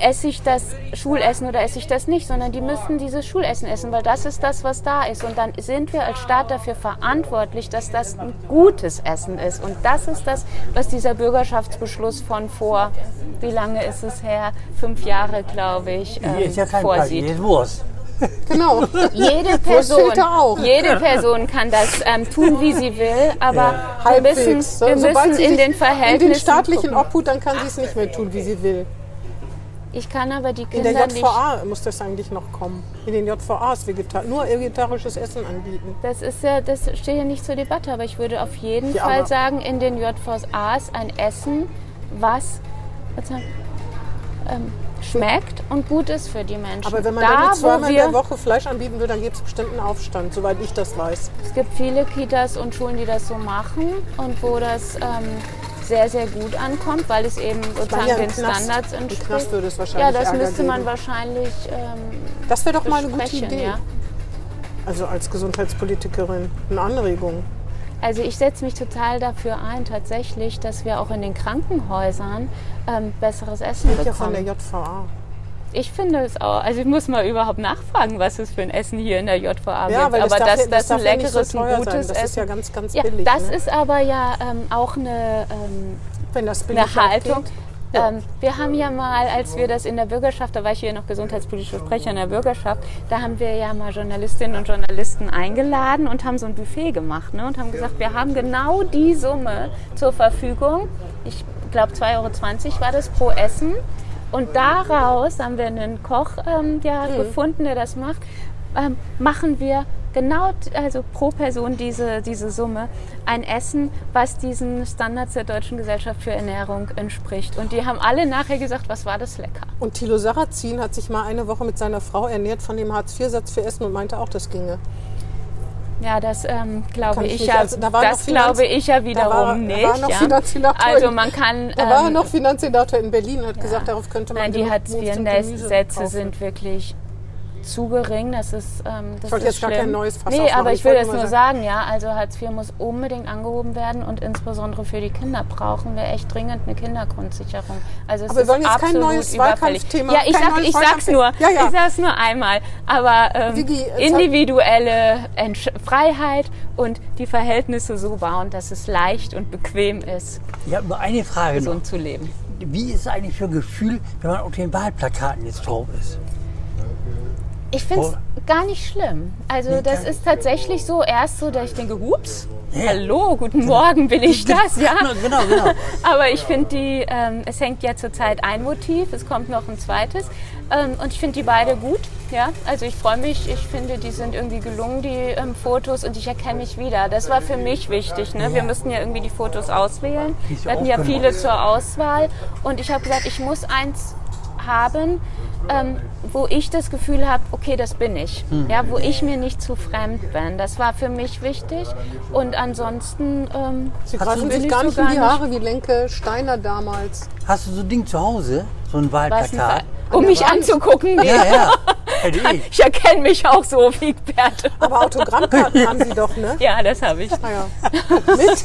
esse ich das Schulessen oder esse ich das nicht, sondern die müssen dieses Schulessen essen, weil das ist das, was da ist. Und dann sind wir als Staat dafür verantwortlich, dass das ein gutes Essen ist. Und das ist das, was dieser Bürgerschaftsbeschluss von vor, wie lange ist es her? Fünf Jahre, glaube ich, ähm, Hier ist ja kein vorsieht. Hier ist Wurst. Genau. Jede Person, jede Person kann das ähm, tun, wie sie will, aber wir müssen, wir müssen in den Verhältnissen In den staatlichen gucken. Obhut, dann kann sie es nicht mehr tun, wie sie will. Ich kann aber die In Kinder der nicht JVA muss das eigentlich noch kommen. In den JVAs Vegetar nur vegetarisches Essen anbieten. Das ist ja, das steht ja nicht zur Debatte, aber ich würde auf jeden Ja, Fall sagen, in den JVAs ein Essen, was ähm, schmeckt und gut ist für die Menschen. Aber wenn man da, wo zweimal in der Woche Fleisch anbieten würde, dann gibt es bestimmt einen Aufstand, soweit ich das weiß. es gibt viele Kitas und Schulen, die das so machen und wo das ähm, sehr, sehr gut ankommt, weil es eben sozusagen ja, den Knast- Standards entspricht. Knast würde es wahrscheinlich ja, das Ärger müsste man geben. wahrscheinlich ähm, Das wäre doch mal eine gute. Idee. Ja. Also als Gesundheitspolitikerin eine Anregung. Also ich setze mich total dafür ein, tatsächlich, dass wir auch in den Krankenhäusern ähm, besseres Essen Ja, bekommen. von der JVA. Ich finde es auch. Also ich muss mal überhaupt nachfragen, was es für ein Essen hier in der JVA Ja, gibt. aber dass das, das ein so leckeres, teuer ein gutes Das Essen. ist ja ganz, ganz ja, billig, das ne? ist aber ja ähm, auch eine, ähm, Wenn das eine Haltung. aufgeht. Ja. Ähm, wir haben ja mal, als wir das in der Bürgerschaft, da war ich hier noch gesundheitspolitischer Sprecher in der Bürgerschaft, da haben wir ja mal Journalistinnen und Journalisten eingeladen und haben so ein Buffet gemacht ne, und haben gesagt, wir haben genau die Summe zur Verfügung. Ich glaube 2,20 Euro war das pro Essen. Und daraus haben wir einen Koch ähm, ja, Mhm. gefunden, der das macht. Ähm, machen wir genau, also pro Person diese, diese Summe, ein Essen, was diesen Standards der Deutschen Gesellschaft für Ernährung entspricht. Und die haben alle nachher gesagt, was war das lecker. Und Thilo Sarrazin hat sich mal eine Woche mit seiner Frau ernährt von dem Hartz-IV-Satz für Essen und meinte auch, das ginge. Ja, das ähm, glaube ich ich, ja, Also, da war das glaube ich ja wiederum war- nicht. war noch ja. Also man kann. Da war ähm, noch Finanzsenator in Berlin und hat gesagt, darauf könnte man Nein, die Hartz-IV-Sätze kaufen. sind wirklich zu gering. Das ist, ähm, das wollte ist jetzt gar schlimm. kein neues Fass Nee, aufmachen. aber Ich ich will wollte das nur nur sagen, ja. Also Hartz IV muss unbedingt angehoben werden und insbesondere für die Kinder brauchen wir echt dringend eine Kindergrundsicherung. Also es Aber wir ist wollen jetzt kein absolut neues überfällig. Wahlkampfthema, Ja, ich, sag, ich sag's nur. Ja, ja. Ich sag's nur einmal. Aber ähm, Vicky, individuelle Entsch Freiheit und die Verhältnisse so bauen, dass es leicht und bequem ist, Ich habe nur eine Frage noch. gesund zu leben. Wie ist es eigentlich für ein Gefühl, wenn man auf den Wahlplakaten jetzt drauf ist? Ich finde Oh. es gar nicht schlimm. Also das ist tatsächlich so, erst so, dass ich denke, hups, Ja. hallo, guten Morgen, bin ich das, ja? Genau, genau. Aber ich finde die, ähm, es hängt ja zurzeit ein Motiv, es kommt noch ein zweites. Ähm, und ich finde die beide gut, ja. Also ich freue mich, ich finde, die sind irgendwie gelungen, die ähm, Fotos, und ich erkenne mich wieder. Das war für mich wichtig, ne? Wir müssten ja irgendwie die Fotos auswählen. Wir hatten ja viele zur Auswahl. Und ich habe gesagt, ich muss eins haben, ähm, wo ich das Gefühl habe, okay, das bin ich. Hm. Ja, wo ich mir nicht zu fremd bin. Das war für mich wichtig. Und ansonsten ähm, Sie Hast greifen du- sich gar ich nicht so in die Haare wie Lenke Steiner damals. Hast du so ein Ding zu Hause? So ein Wahlplakat? Um mich anzugucken. Nee. Ja, ja. Ich. Ich erkenne mich auch so wie Bert. Aber Autogrammkarten haben Sie doch, ne? Ja, das habe ich. Ah, ja. Mit?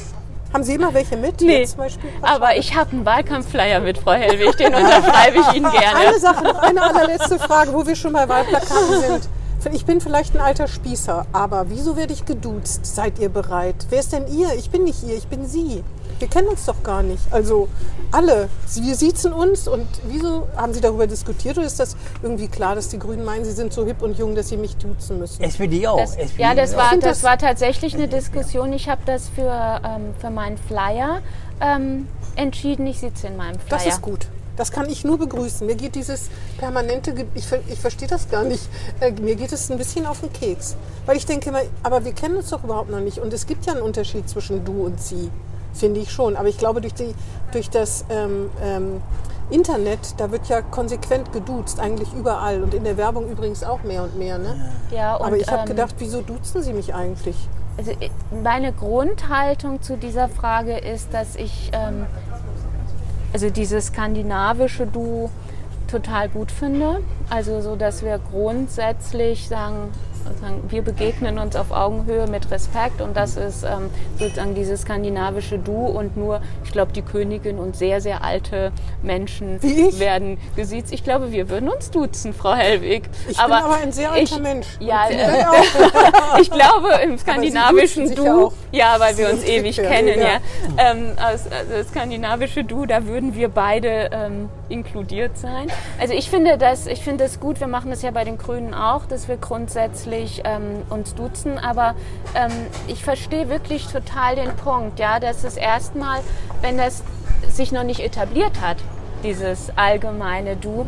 Haben Sie immer welche mit? Nee, zum Beispiel? Ach, aber ich habe einen Wahlkampfflyer mit, Frau Hellwig. Den unterschreibe ich Ihnen gerne. Eine Sache, noch eine allerletzte Frage, wo wir schon bei Wahlplakaten sind. Ich bin vielleicht ein alter Spießer, aber wieso werde ich geduzt? Seid ihr bereit? Wer ist denn ihr? Ich bin nicht ihr, ich bin sie. Wir kennen uns doch gar nicht. Also alle. Wir siezen uns und wieso haben Sie darüber diskutiert oder ist das irgendwie klar, dass die Grünen meinen, sie sind so hip und jung, dass sie mich duzen müssen? SPD auch. Das, SPD ja, das auch. war, das das- war tatsächlich eine Diskussion. Ich habe das für, ähm, für meinen Flyer ähm, entschieden. Ich sitze in meinem Flyer. Das ist gut. Das kann ich nur begrüßen. Mir geht dieses permanente, Ge ich, ich verstehe das gar nicht, äh, mir geht es ein bisschen auf den Keks. Weil ich denke immer, aber wir kennen uns doch überhaupt noch nicht. Und es gibt ja einen Unterschied zwischen du und sie, finde ich schon. Aber ich glaube, durch, die, durch das ähm, ähm, Internet, da wird ja konsequent geduzt, eigentlich überall. Und in der Werbung übrigens auch mehr und mehr. Ne? ja, und, aber ich habe ähm, gedacht, wieso duzen sie mich eigentlich? Also äh, meine Grundhaltung zu dieser Frage ist, dass ich ähm, also dieses skandinavische Du total gut finde. Also so, dass wir grundsätzlich sagen, sozusagen, wir begegnen uns auf Augenhöhe mit Respekt und das ist ähm, sozusagen dieses skandinavische Du und nur, ich glaube, die Königin und sehr, sehr alte Menschen ich? werden gesiezt. Ich glaube, wir würden uns duzen, Frau Hellwig. Ich bin aber ein sehr alter ich, Mensch. Ja, äh, ich glaube, im skandinavischen Du, ja, weil Sie wir uns ewig kennen, ja. Ja. Ähm, also das skandinavische Du, da würden wir beide ähm, inkludiert sein. Also ich finde das, ich finde das gut. Wir machen das ja bei den Grünen auch, dass wir grundsätzlich ähm, uns duzen. Aber ähm, ich verstehe wirklich total den Punkt, ja, dass es erstmal, wenn das sich noch nicht etabliert hat, dieses allgemeine Du.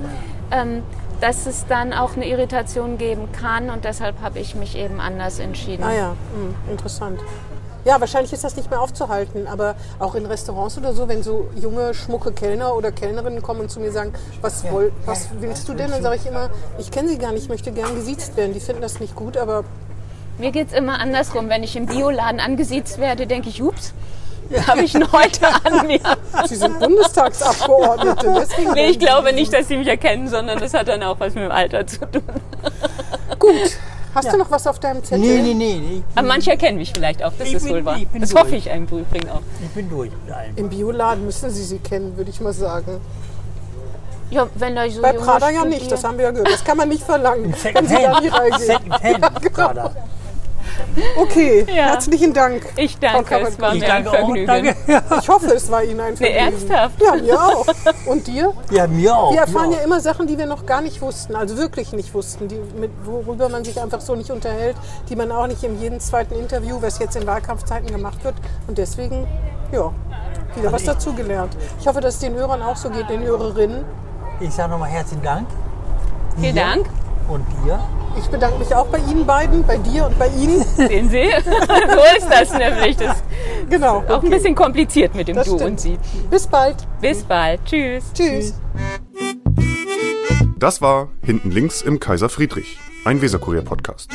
Ähm, dass es dann auch eine Irritation geben kann und deshalb habe ich mich eben anders entschieden. Ah ja, hm, interessant. Ja, wahrscheinlich ist das nicht mehr aufzuhalten, aber auch in Restaurants oder so, wenn so junge, schmucke Kellner oder Kellnerinnen kommen und zu mir sagen, was, woll, was willst du denn? Dann sage ich immer, ich kenne sie gar nicht, ich möchte gern gesiezt werden. Die finden das nicht gut, aber Mir geht es immer andersrum. Wenn ich im Bioladen angesiezt werde, denke ich, ups, habe ich denn heute an mir? sie sind Bundestagsabgeordnete. Deswegen Nee, ich glaube nicht, dass sie mich erkennen, sondern das hat dann auch was mit dem Alter zu tun. Gut. Hast du noch was auf deinem Zettel? Nee, nee, nee, nee. Aber manche erkennen mich vielleicht auch, das Ich ist bin- wohl wahr. Das durch. hoffe ich im Übrigen auch. Ich bin durch. Im Bioladen müssen sie sie kennen, würde ich mal sagen. Ja, wenn da so Bei Prada ja nicht, das haben wir ja gehört. Das kann man nicht verlangen. Secondhand. Secondhand, genau. Prada. Okay, Ja. herzlichen Dank. Ich danke, es war Ich mir ein danke auch. Vergnügen. Danke. Ich hoffe, es war Ihnen ein Nee, Vergnügen. ernsthaft? Ja, mir auch. Und dir? Ja, mir auch. Wir erfahren ja auch. immer Sachen, die wir noch gar nicht wussten, also wirklich nicht wussten, die, mit, worüber man sich einfach so nicht unterhält, die man auch nicht in jedem zweiten Interview, was jetzt in Wahlkampfzeiten gemacht wird. Und deswegen, ja, wieder was dazugelernt. Ich hoffe, dass es den Hörern auch so geht, den Hörerinnen. Ich sage nochmal herzlichen Dank. Vielen Dank. Und dir. Ich bedanke mich auch bei Ihnen beiden, bei dir und bei Ihnen. Sehen Sie? so ist das nämlich. Das ist Genau. auch ein bisschen kompliziert mit dem Das Du stimmt. und Sie. Bis bald. Bis bald. Tschüss. Tschüss. Das war Hinten links im Kaiser Friedrich, ein Weserkurier-Podcast.